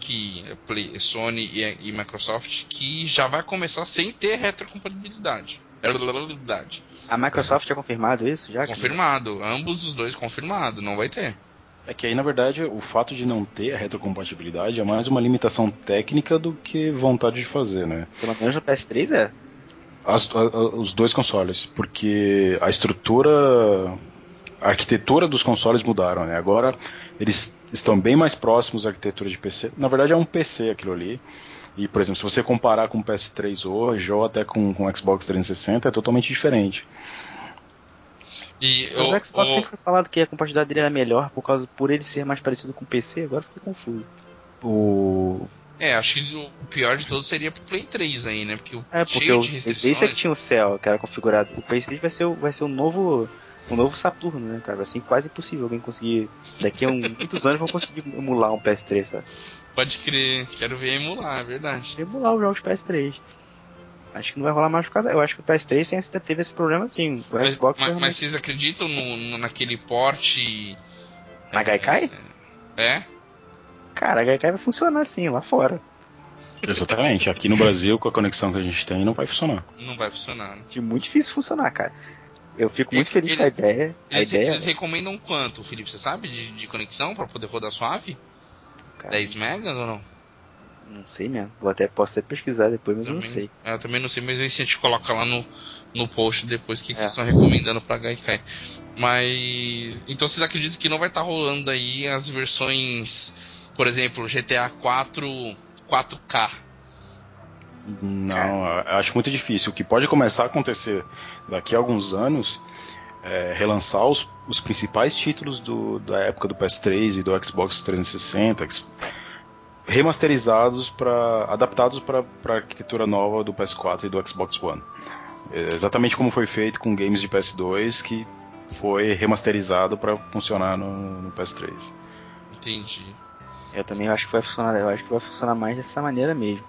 Que é Play, Sony e, e Microsoft, que já vai começar sem ter retrocompatibilidade. Retrocompatibilidade. A Microsoft tinha confirmado isso já? Confirmado. Ambos os dois confirmado. Não vai ter. É que aí, na verdade, o fato de não ter a retrocompatibilidade é mais uma limitação técnica do que vontade de fazer, né? Pelo menos no PS3 é. As- a- a- os dois consoles, porque a estrutura, a arquitetura dos consoles mudaram, né? Agora eles estão bem mais próximos da arquitetura de PC. Na verdade é um PC aquilo ali. E, por exemplo, se você comparar com o PS3 hoje ou até com, com o Xbox 360, é totalmente diferente. E Mas o- o Xbox o- sempre foi falado que a compatibilidade dele era melhor por causa por ele ser mais parecido com o PC, agora fiquei confuso. O, É, acho que o pior de todos seria pro Play 3 aí, né? Porque o É, porque cheio o de esse é que restrições. tinha o céu, que era configurado. O PS3 vai ser o, vai ser o novo o novo Saturno, né, cara? Vai ser quase impossível alguém conseguir. Daqui a um- muitos anos vão conseguir emular um PS3, sabe? Pode crer, quero ver emular, é verdade. Emular os jogos PS3. Acho que não vai rolar mais por causa. Eu acho que o PS3 tem esse- teve esse problema sim. O Mas, Xbox mas- realmente- mas vocês acreditam no, no- naquele porte. Na Gaikai? É? Cara, a Gaikai vai funcionar assim, lá fora. exatamente, aqui no Brasil, com a conexão que a gente tem, não vai funcionar. Não vai funcionar. né? De muito difícil funcionar, cara. Eu fico muito feliz eles- com a ideia. A Eles, ideia. eles recomendam quanto, Felipe? Você sabe de, de conexão pra poder rodar suave? cara, 10 megas ou não? Não sei mesmo. Vou até, posso até pesquisar depois, mas eu não Também- sei. É, Eu também não sei, mas a gente coloca lá no, no post depois o que, que É. eles estão recomendando pra Gaikai. Mas. Então vocês acreditam que não vai estar rolando aí as versões, por exemplo, GTA 4 4K? Não, acho muito difícil. O que pode começar a acontecer daqui a alguns anos é relançar os, os principais títulos do- da época do PS3 e do Xbox 360, ex- remasterizados para adaptados para a arquitetura nova do PS4 e do Xbox One. É exatamente como foi feito com games de PS2 que foi remasterizado para funcionar no, no PS3. Entendi. Eu também acho que vai funcionar. Eu acho que vai funcionar mais dessa maneira mesmo.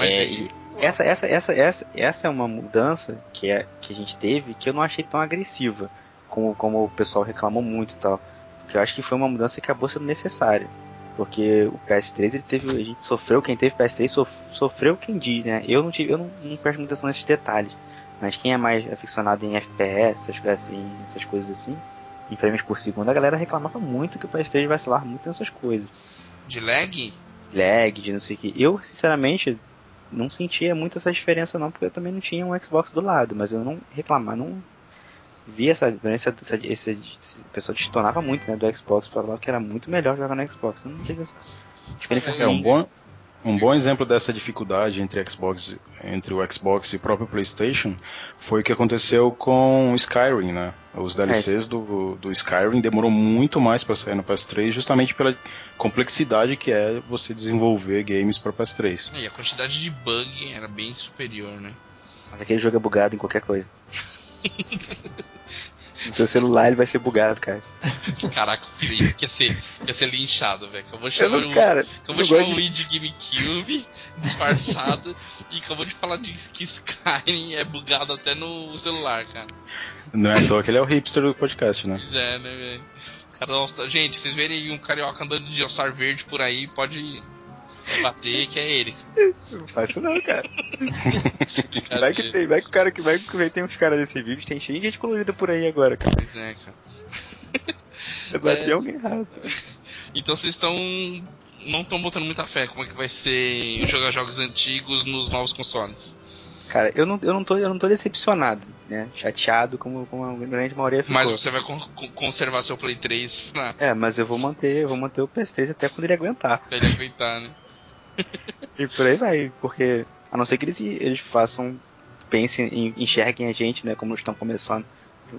Mas É. Essa, essa, essa, essa, essa é uma mudança que, é, que a gente teve que eu não achei tão agressiva como, como o pessoal reclamou muito e tal. Porque eu acho que foi uma mudança que acabou sendo necessária. Porque o PS3 ele teve. A gente sofreu, quem teve PS3 sof- sofreu quem diz, né? Eu não tive, eu não, não presto muita atenção nesses detalhes. Mas quem é mais aficionado em FPS, essas coisas assim, essas coisas assim, em frames por segundo, a galera reclamava muito que o PS3 vacilava muito nessas coisas De lag? lag, de não sei o que. Eu, sinceramente, não sentia muito essa diferença não, porque eu também não tinha um Xbox do lado, mas eu não reclamar, não vi essa diferença, essa, esse, esse pessoal destonava muito né, do Xbox, falava que era muito melhor jogar no Xbox. Não tive essa diferença É, É um bom, um bom exemplo dessa dificuldade entre Xbox, entre o Xbox e o próprio PlayStation foi o que aconteceu com o Skyrim, né? Os DLCs do, do Skyrim demorou muito mais para sair no PS3, justamente pela complexidade que é você desenvolver games para PS3. E a quantidade de bug era bem superior, né? Mas aquele jogo é bugado em qualquer coisa. no seu celular ele vai ser bugado, cara. Caraca, o Felipe quer ser, quer ser linchado, velho. Acabou de Eu chamar não, o. cara, Acabou eu de chamar de- lead GameCube disfarçado e acabou de falar de que Skyrim é bugado até no celular, cara. Não é à toa que ele é o hipster do podcast, né? Pois é, né, velho? Cara, nossa, gente, vocês verem aí um carioca andando de All-Star verde por aí, pode bater que é ele. Não faz isso não, cara. Vai que tem, vai que o cara que vai que tem uns caras desse vídeo, tem cheio de gente colorida por aí agora, cara. Pois é, cara. Eu bati É. alguém errado. Então vocês estão. Não estão botando muita fé como é que vai ser jogar jogos antigos nos novos consoles. Cara, eu não, eu não, tô, eu não tô decepcionado, né? Chateado como, como a grande maioria ficou. Mas você vai con- con- conservar seu Play 3 pra, É, mas eu vou manter, eu vou manter o PS3 até quando ele aguentar. pra ele aguentar, né? E por aí vai, porque a não ser que eles, eles façam, pensem, em- enxerguem a gente, né, como estão começando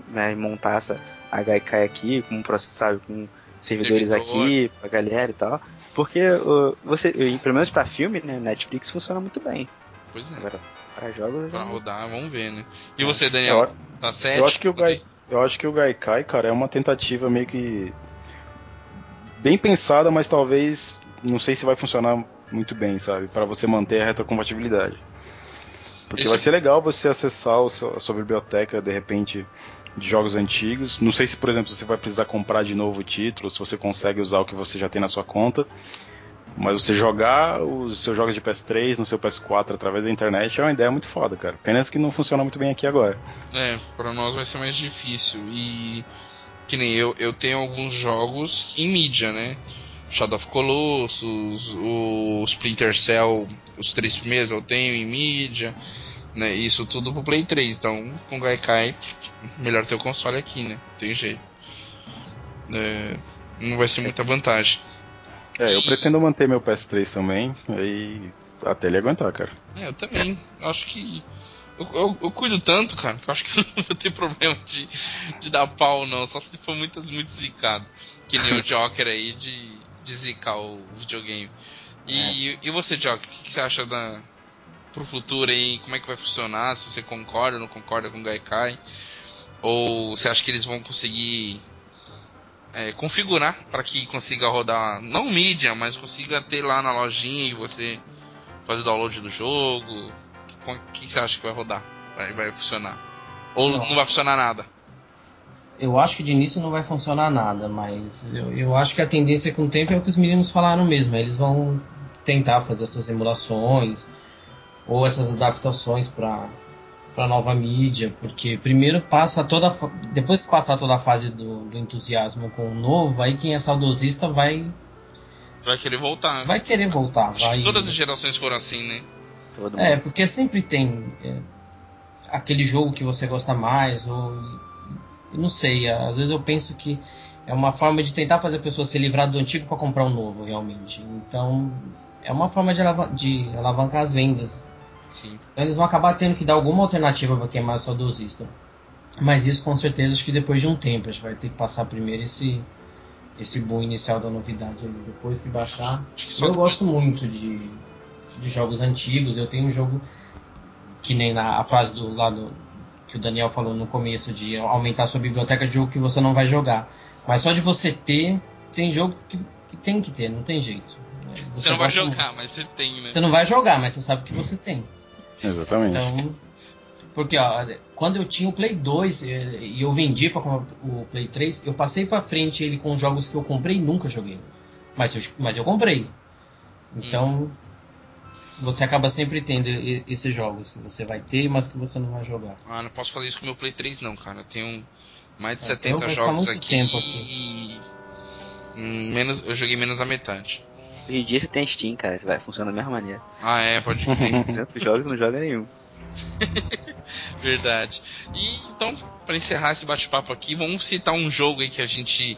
né, montar essa Gaikai aqui, com um processo, sabe, com servidores Servidor. aqui pra galera e tal. Porque uh, você, pelo menos pra filme, né, Netflix funciona muito bem. Pois é. Agora, para jogos, Pra não- rodar, vamos ver, né? E você, Daniel? Eu, Tá certo? eu acho que o Gai, eu acho que o Gaikai, cara, é uma tentativa meio que bem pensada, mas talvez não sei se vai funcionar muito bem, sabe, Pra você manter a retrocompatibilidade. Porque Esse- vai ser legal você acessar seu- a sua biblioteca de repente de jogos antigos. Não sei se, por exemplo, você vai precisar comprar de novo o título, se você consegue usar o que você já tem na sua conta. Mas você jogar os seus jogos de PS3 no seu PS4 através da internet é uma ideia muito foda, cara. Pena que não funciona muito bem aqui agora. É, pra nós vai ser mais difícil. E que nem eu, eu tenho alguns jogos em mídia, né? Shadow of Colossus, o Splinter Cell, os três primeiros eu tenho em mídia, né? Isso tudo pro Play 3. Então, com o Gaikai, melhor ter o console aqui, né? Tem jeito. É, não vai ser muita vantagem. É, eu pretendo manter meu PS3 também, aí até ele aguentar, cara. É, eu também. Acho que. Eu, eu, eu cuido tanto, cara, que eu acho que eu não vou ter problema de, de dar pau, não. Só se for muito, muito zicado. Que nem o Joker aí de, de zicar o videogame. E, e você, Joker, o que, você acha da, pro futuro aí? Como é que vai funcionar? Se você concorda ou não concorda com o Gaikai? Ou você acha que eles vão conseguir é, configurar para que consiga rodar, não mídia, mas consiga ter lá na lojinha e você fazer download do jogo? O que, que você acha que vai rodar? Vai, vai funcionar? Ou não Nossa. vai funcionar nada? Eu acho que de início não vai funcionar nada, mas eu, eu acho que a tendência com o tempo é o que os meninos falaram mesmo. Eles vão tentar fazer essas emulações ou essas adaptações para para nova mídia, porque primeiro passa toda depois que passar toda a fase do, do entusiasmo com o novo, aí quem é saudosista vai Vai querer voltar. vai querer voltar. Acho vai... que todas as gerações foram assim, né? Todo É, mundo. porque sempre tem é, aquele jogo que você gosta mais, ou. Não sei, às vezes eu penso que é uma forma de tentar fazer a pessoa se livrar do antigo para comprar um novo, realmente. Então, é uma forma de, alavan- de alavancar as vendas. Sim. Então, eles vão acabar tendo que dar alguma alternativa para quem é mais saudosista. Mas isso, com certeza, acho que depois de um tempo, a gente vai ter que passar primeiro esse, esse boom inicial da novidade. ali. Depois que baixar, que eu gosto muito de, de jogos antigos. Eu tenho um jogo que nem na a frase do lado que o Daniel falou no começo de aumentar sua biblioteca de jogo que você não vai jogar. Mas só de você ter, tem jogo que, que tem que ter, não tem jeito. É, Você não vai jogar, mas você tem, né? Você não vai jogar, mas você sabe que você tem. Exatamente. Então, porque ó, quando eu tinha o Play 2 eh, e eu vendi para o Play 3, eu passei para frente ele com jogos que eu comprei e nunca joguei. Mas eu, mas eu comprei. Então, você acaba sempre tendo esses jogos que você vai ter, mas que você não vai jogar. Ah, não posso fazer isso com o meu Play 3 não, cara. Eu tenho mais de É, 70 eu vou ficar jogos aqui, tempo e hum, menos, eu joguei menos da metade. Hoje em dia você tem Steam, cara, você vai funcionar da mesma maneira. Ah, é, pode crer. 200 jogos não joga nenhum. Verdade. E então, pra encerrar esse bate-papo aqui, vamos citar um jogo aí que a gente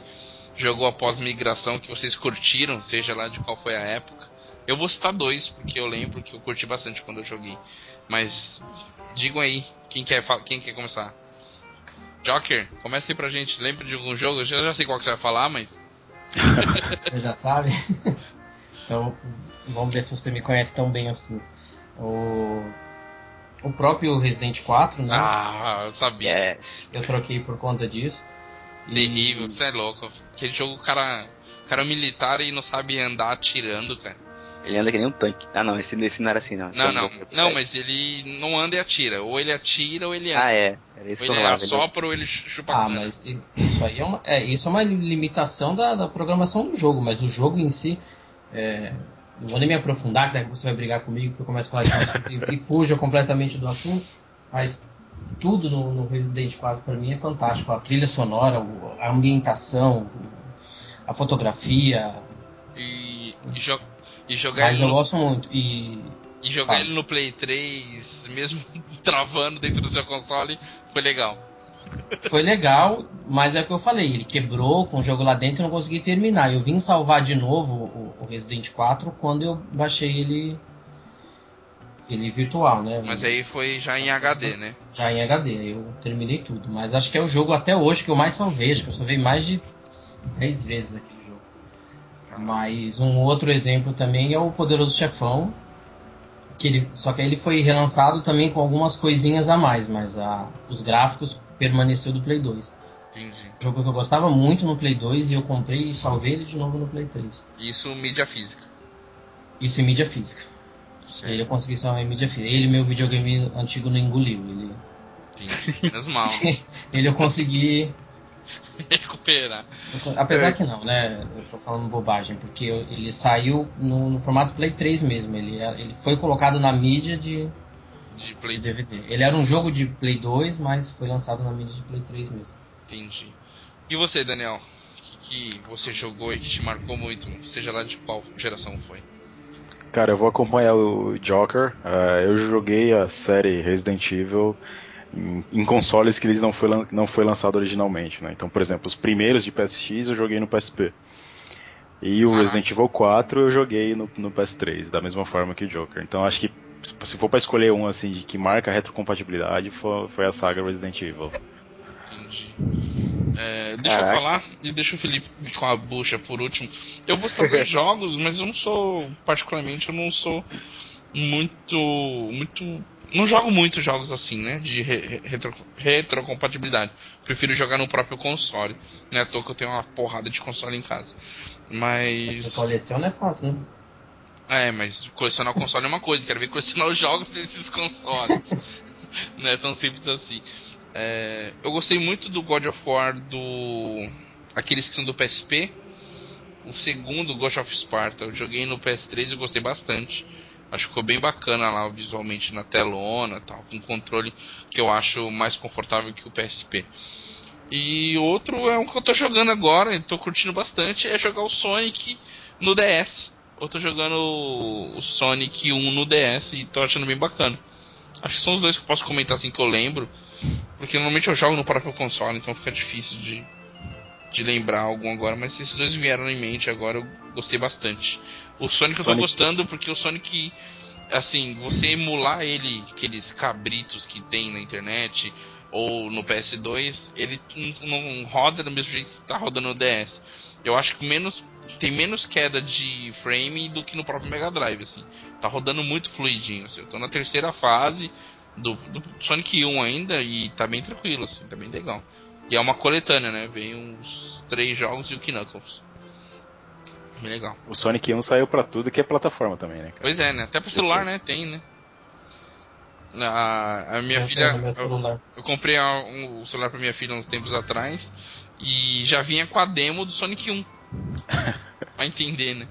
jogou após migração que vocês curtiram, seja lá de qual foi a época. Eu vou citar dois, porque eu lembro que eu curti bastante quando eu joguei. Mas digam aí, quem quer, quem quer começar? Joker, comece aí pra gente. Lembra de algum jogo? Eu já, já sei qual que você vai falar, mas. Você já sabe? então, vamos ver se você me conhece tão bem assim. O, o próprio Resident 4, né? Ah, eu sabia. Eu troquei por conta disso. E- Terrível, você é louco. Aquele jogo, o cara, o cara é militar e não sabe andar atirando, cara. Ele anda que nem um tanque. Ah não, esse, esse não era assim não. Não, não, não, mas ele não anda e atira. Ou ele atira ou ele anda. Ah é, era isso ou que eu ele falava. ele- assopra ou ele chupa Ah, mas isso aí é uma, é, isso é uma limitação da, da programação do jogo, mas o jogo em si. É, não vou nem me aprofundar, que daí você vai brigar comigo que eu começo a falar de um assunto e, e fuja completamente do assunto, mas tudo no, no Resident 4 para mim é fantástico. A trilha sonora, o- a ambientação, a fotografia, E, e, e jogar, mas ele eu no, gosto muito. E e jogar Fala. ele no Play 3, mesmo travando dentro do seu console, foi legal. Foi legal, mas é o que eu falei, ele quebrou com o jogo lá dentro e não consegui terminar. Eu vim salvar de novo o, Resident 4 quando eu baixei ele ele virtual, né? Mas aí foi já em HD, né? Já em HD, eu terminei tudo. Mas acho que é o jogo até hoje que eu mais salvei, acho que eu salvei mais de 10 vezes jogo. Mas um outro exemplo também é o Poderoso Chefão, que ele, só que ele foi relançado também com algumas coisinhas a mais, mas a, os gráficos permaneceu do Play 2. Entendi. jogo que eu gostava muito no Play 2 e eu comprei e salvei ele de novo no Play 3. Isso mídia física. Isso em mídia física. Ele eu consegui salvar em mídia física. Ele, meu videogame antigo, não engoliu. Ele, Entendi. Menos mal. ele eu consegui. Recuperar. Apesar que não, né? Eu tô falando bobagem, porque ele saiu no, no formato Play 3 mesmo. Ele, ele foi colocado na mídia de, De de Play DVD. Ele era um jogo de Play 2, mas foi lançado na mídia de Play 3 mesmo. Entendi. E você, Daniel? O que, que você jogou e que te marcou muito? Seja lá de qual geração foi? Cara, eu vou acompanhar o Joker. Ah, eu joguei a série Resident Evil em, em consoles que eles não foi, não foi lançado originalmente, né? Então, por exemplo, os primeiros de PSX eu joguei no PSP. E o. Resident Evil 4 eu joguei no, no PS3, da mesma forma que o Joker. Então acho que se- for pra escolher um assim de que marca a retrocompatibilidade, foi, foi a saga Resident Evil. Entendi. É, deixa eu falar e deixa o Felipe com a bucha por último. Eu vou dois jogos, mas eu não sou, particularmente, eu não sou muito. muito. Não jogo muito jogos assim, né? De re- retro- retrocompatibilidade. Prefiro jogar no próprio console. Não é à toa que eu tenho uma porrada de console em casa. Mas. Coleciona é fácil, né? É, mas colecionar o console é uma coisa, quero ver colecionar os jogos desses consoles. Não é tão simples assim. É, eu gostei muito do God of War do. Aqueles que são do PSP. O segundo, Ghost of Sparta, eu joguei no PS3 e gostei bastante. Acho que ficou bem bacana lá visualmente na telona tal, com controle que eu acho mais confortável que o PSP. E outro é um que eu tô jogando agora, e tô curtindo bastante, é jogar o Sonic no DS. Eu tô jogando o Sonic 1 no DS e tô achando bem bacana. Acho que são os dois que eu posso comentar assim que eu lembro. Porque normalmente eu jogo no próprio console, então fica difícil de, de lembrar algum agora. Mas esses dois vieram em mente agora, eu gostei bastante. O Sonic, eu tô Sonic- gostando porque o Sonic, assim, você emular ele, aqueles cabritos que tem na internet ou no PS2, ele não, não roda do mesmo jeito que tá rodando no DS. Eu acho que menos tem menos queda de frame do que no próprio Mega Drive, assim. Tá rodando muito fluidinho, assim. Eu tô na terceira fase do, do Sonic 1 ainda e tá bem tranquilo, assim, tá bem legal. E é uma coletânea, né? Vem uns três jogos e o Knuckles. Bem legal. O Sonic 1 saiu pra tudo que é plataforma também, né, cara? Pois é, né? Até pra celular, né? Tem, né? A, a minha Eu filha. eu-. Eu comprei a- um, o celular pra minha filha uns tempos atrás e já vinha com a demo do Sonic 1. pra entender, né?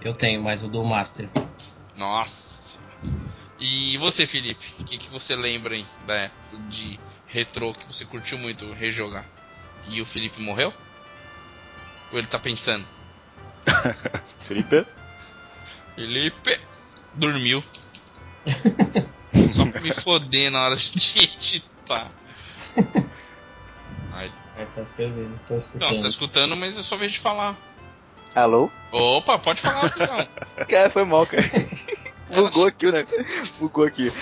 Eu tenho, mas o do Master. Nossa. E você, Felipe? O que, que você lembra aí da época de retrô que você curtiu muito rejogar? E o Felipe morreu? Ou ele tá pensando? Felipe? Felipe dormiu. Só pra me foder na hora de editar. Ai, É, tá escrevendo, tô não, escutando. você tá escutando, mas é só vez de falar. Alô? Opa, pode falar, filhão. Cara, foi mal, cara. Bugou aqui, né? Bugou aqui.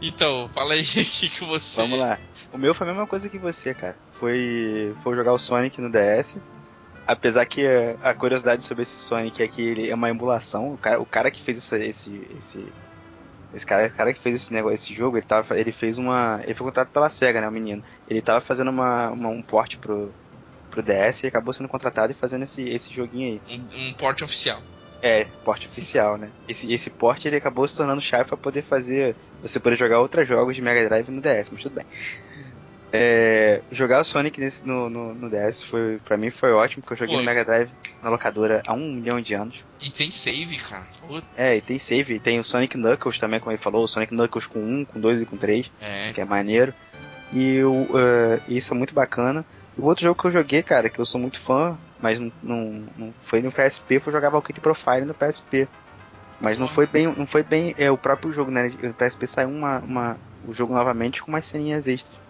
Então, fala aí o que, que você. Vamos lá. O meu foi a mesma coisa que você, cara. Foi, foi jogar o Sonic no DS. Apesar que eh, a curiosidade sobre esse Sonic é que ele é uma emulação. O cara, o cara que fez essa- esse, esse, esse cara, cara que fez esse negócio, esse jogo, ele, tava, ele fez uma, ele foi contratado pela Sega, né, o menino. Ele tava fazendo uma, uma- um port pro, pro DS e acabou sendo contratado e fazendo esse, esse joguinho aí. Um, um porte oficial. É, porte oficial, né? Esse, esse porte ele acabou se tornando chave pra poder fazer. Você poder jogar outros jogos de Mega Drive no DS, mas tudo bem. É, jogar o Sonic nesse- no, no, no DS foi, pra mim foi ótimo, porque eu joguei Foi. no Mega Drive na locadora há um milhão de anos. E tem save, cara. É, e tem save, tem o Sonic Knuckles também, como ele falou, o Sonic Knuckles com 1, com 2 e com 3, É. que é maneiro. E o, eh, isso é muito bacana. E o outro jogo que eu joguei, cara, que eu sou muito fã, mas não, não, não foi no PSP, foi jogar Valkyrie Profile no PSP. Mas não foi bem, não foi bem é, o próprio jogo, né? O PSP saiu uma, uma, o jogo novamente com umas ceninhas extras.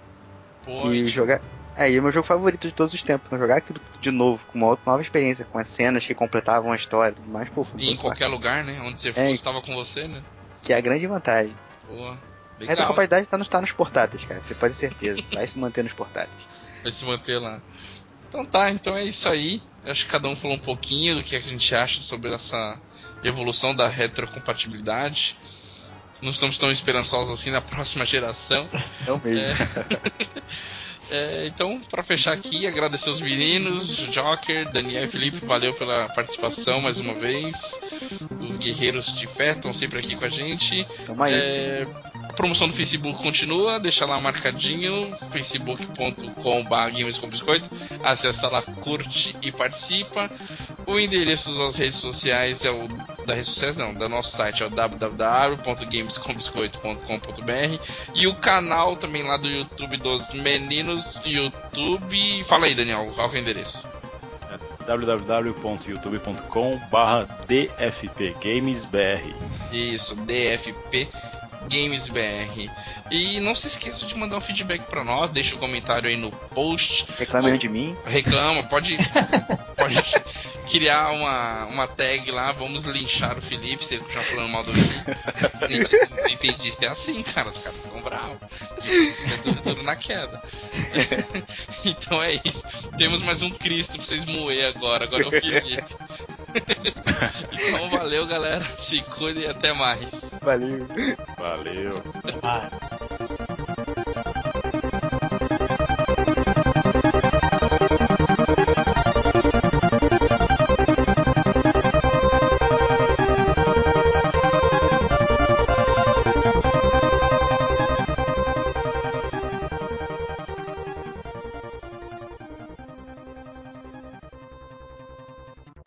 Pô, e jogar. É, e é o meu jogo favorito de todos os tempos. Então, jogar aquilo de novo, com uma outra nova experiência, com as cenas que completavam a história tudo mais, pô, e em qualquer bacana. lugar, né? Onde você É, fosse, tava com você, né? Que é a grande vantagem. Pô, A legal. retrocompatibilidade tá, nos- tá nos portáteis, cara. Você pode ter certeza. Vai se manter nos portáteis. Vai se manter lá. Então tá, então é isso aí. Eu acho que cada um falou um pouquinho do que a gente acha sobre essa evolução da retrocompatibilidade. Não estamos tão esperançosos assim na próxima geração. É o mesmo. É, então, para fechar aqui, agradecer os meninos, Joker, Daniel e Felipe, valeu pela participação mais uma vez. Os guerreiros de fé estão sempre aqui com a gente. Tamo aí. É, a promoção do Facebook continua, deixa lá marcadinho, facebook.com.br Games com Biscoito. Acessa lá, curte e participa. O endereço das redes sociais é o da redes sociais não, da nosso site é o www.gamescombiscoito.com.br e o canal também lá do YouTube dos meninos YouTube. Fala aí, Daniel, qual que é o endereço? www.youtube.com barra dfpgamesbr Isso, DFP Games BR. E não se esqueça de mandar um feedback pra nós, deixa um comentário aí no post. Reclamando de mim. Reclama, pode, pode criar uma, uma tag lá, vamos linchar o Felipe se ele continuar falando mal do Felipe. Entendista é assim, cara, os caras ficam bravos. Isso é duro, duro na queda. então é isso. Temos mais um Cristo pra vocês moer agora, agora é o Felipe. então valeu, galera. Se cuidem e até mais. Valeu. valeu Ah,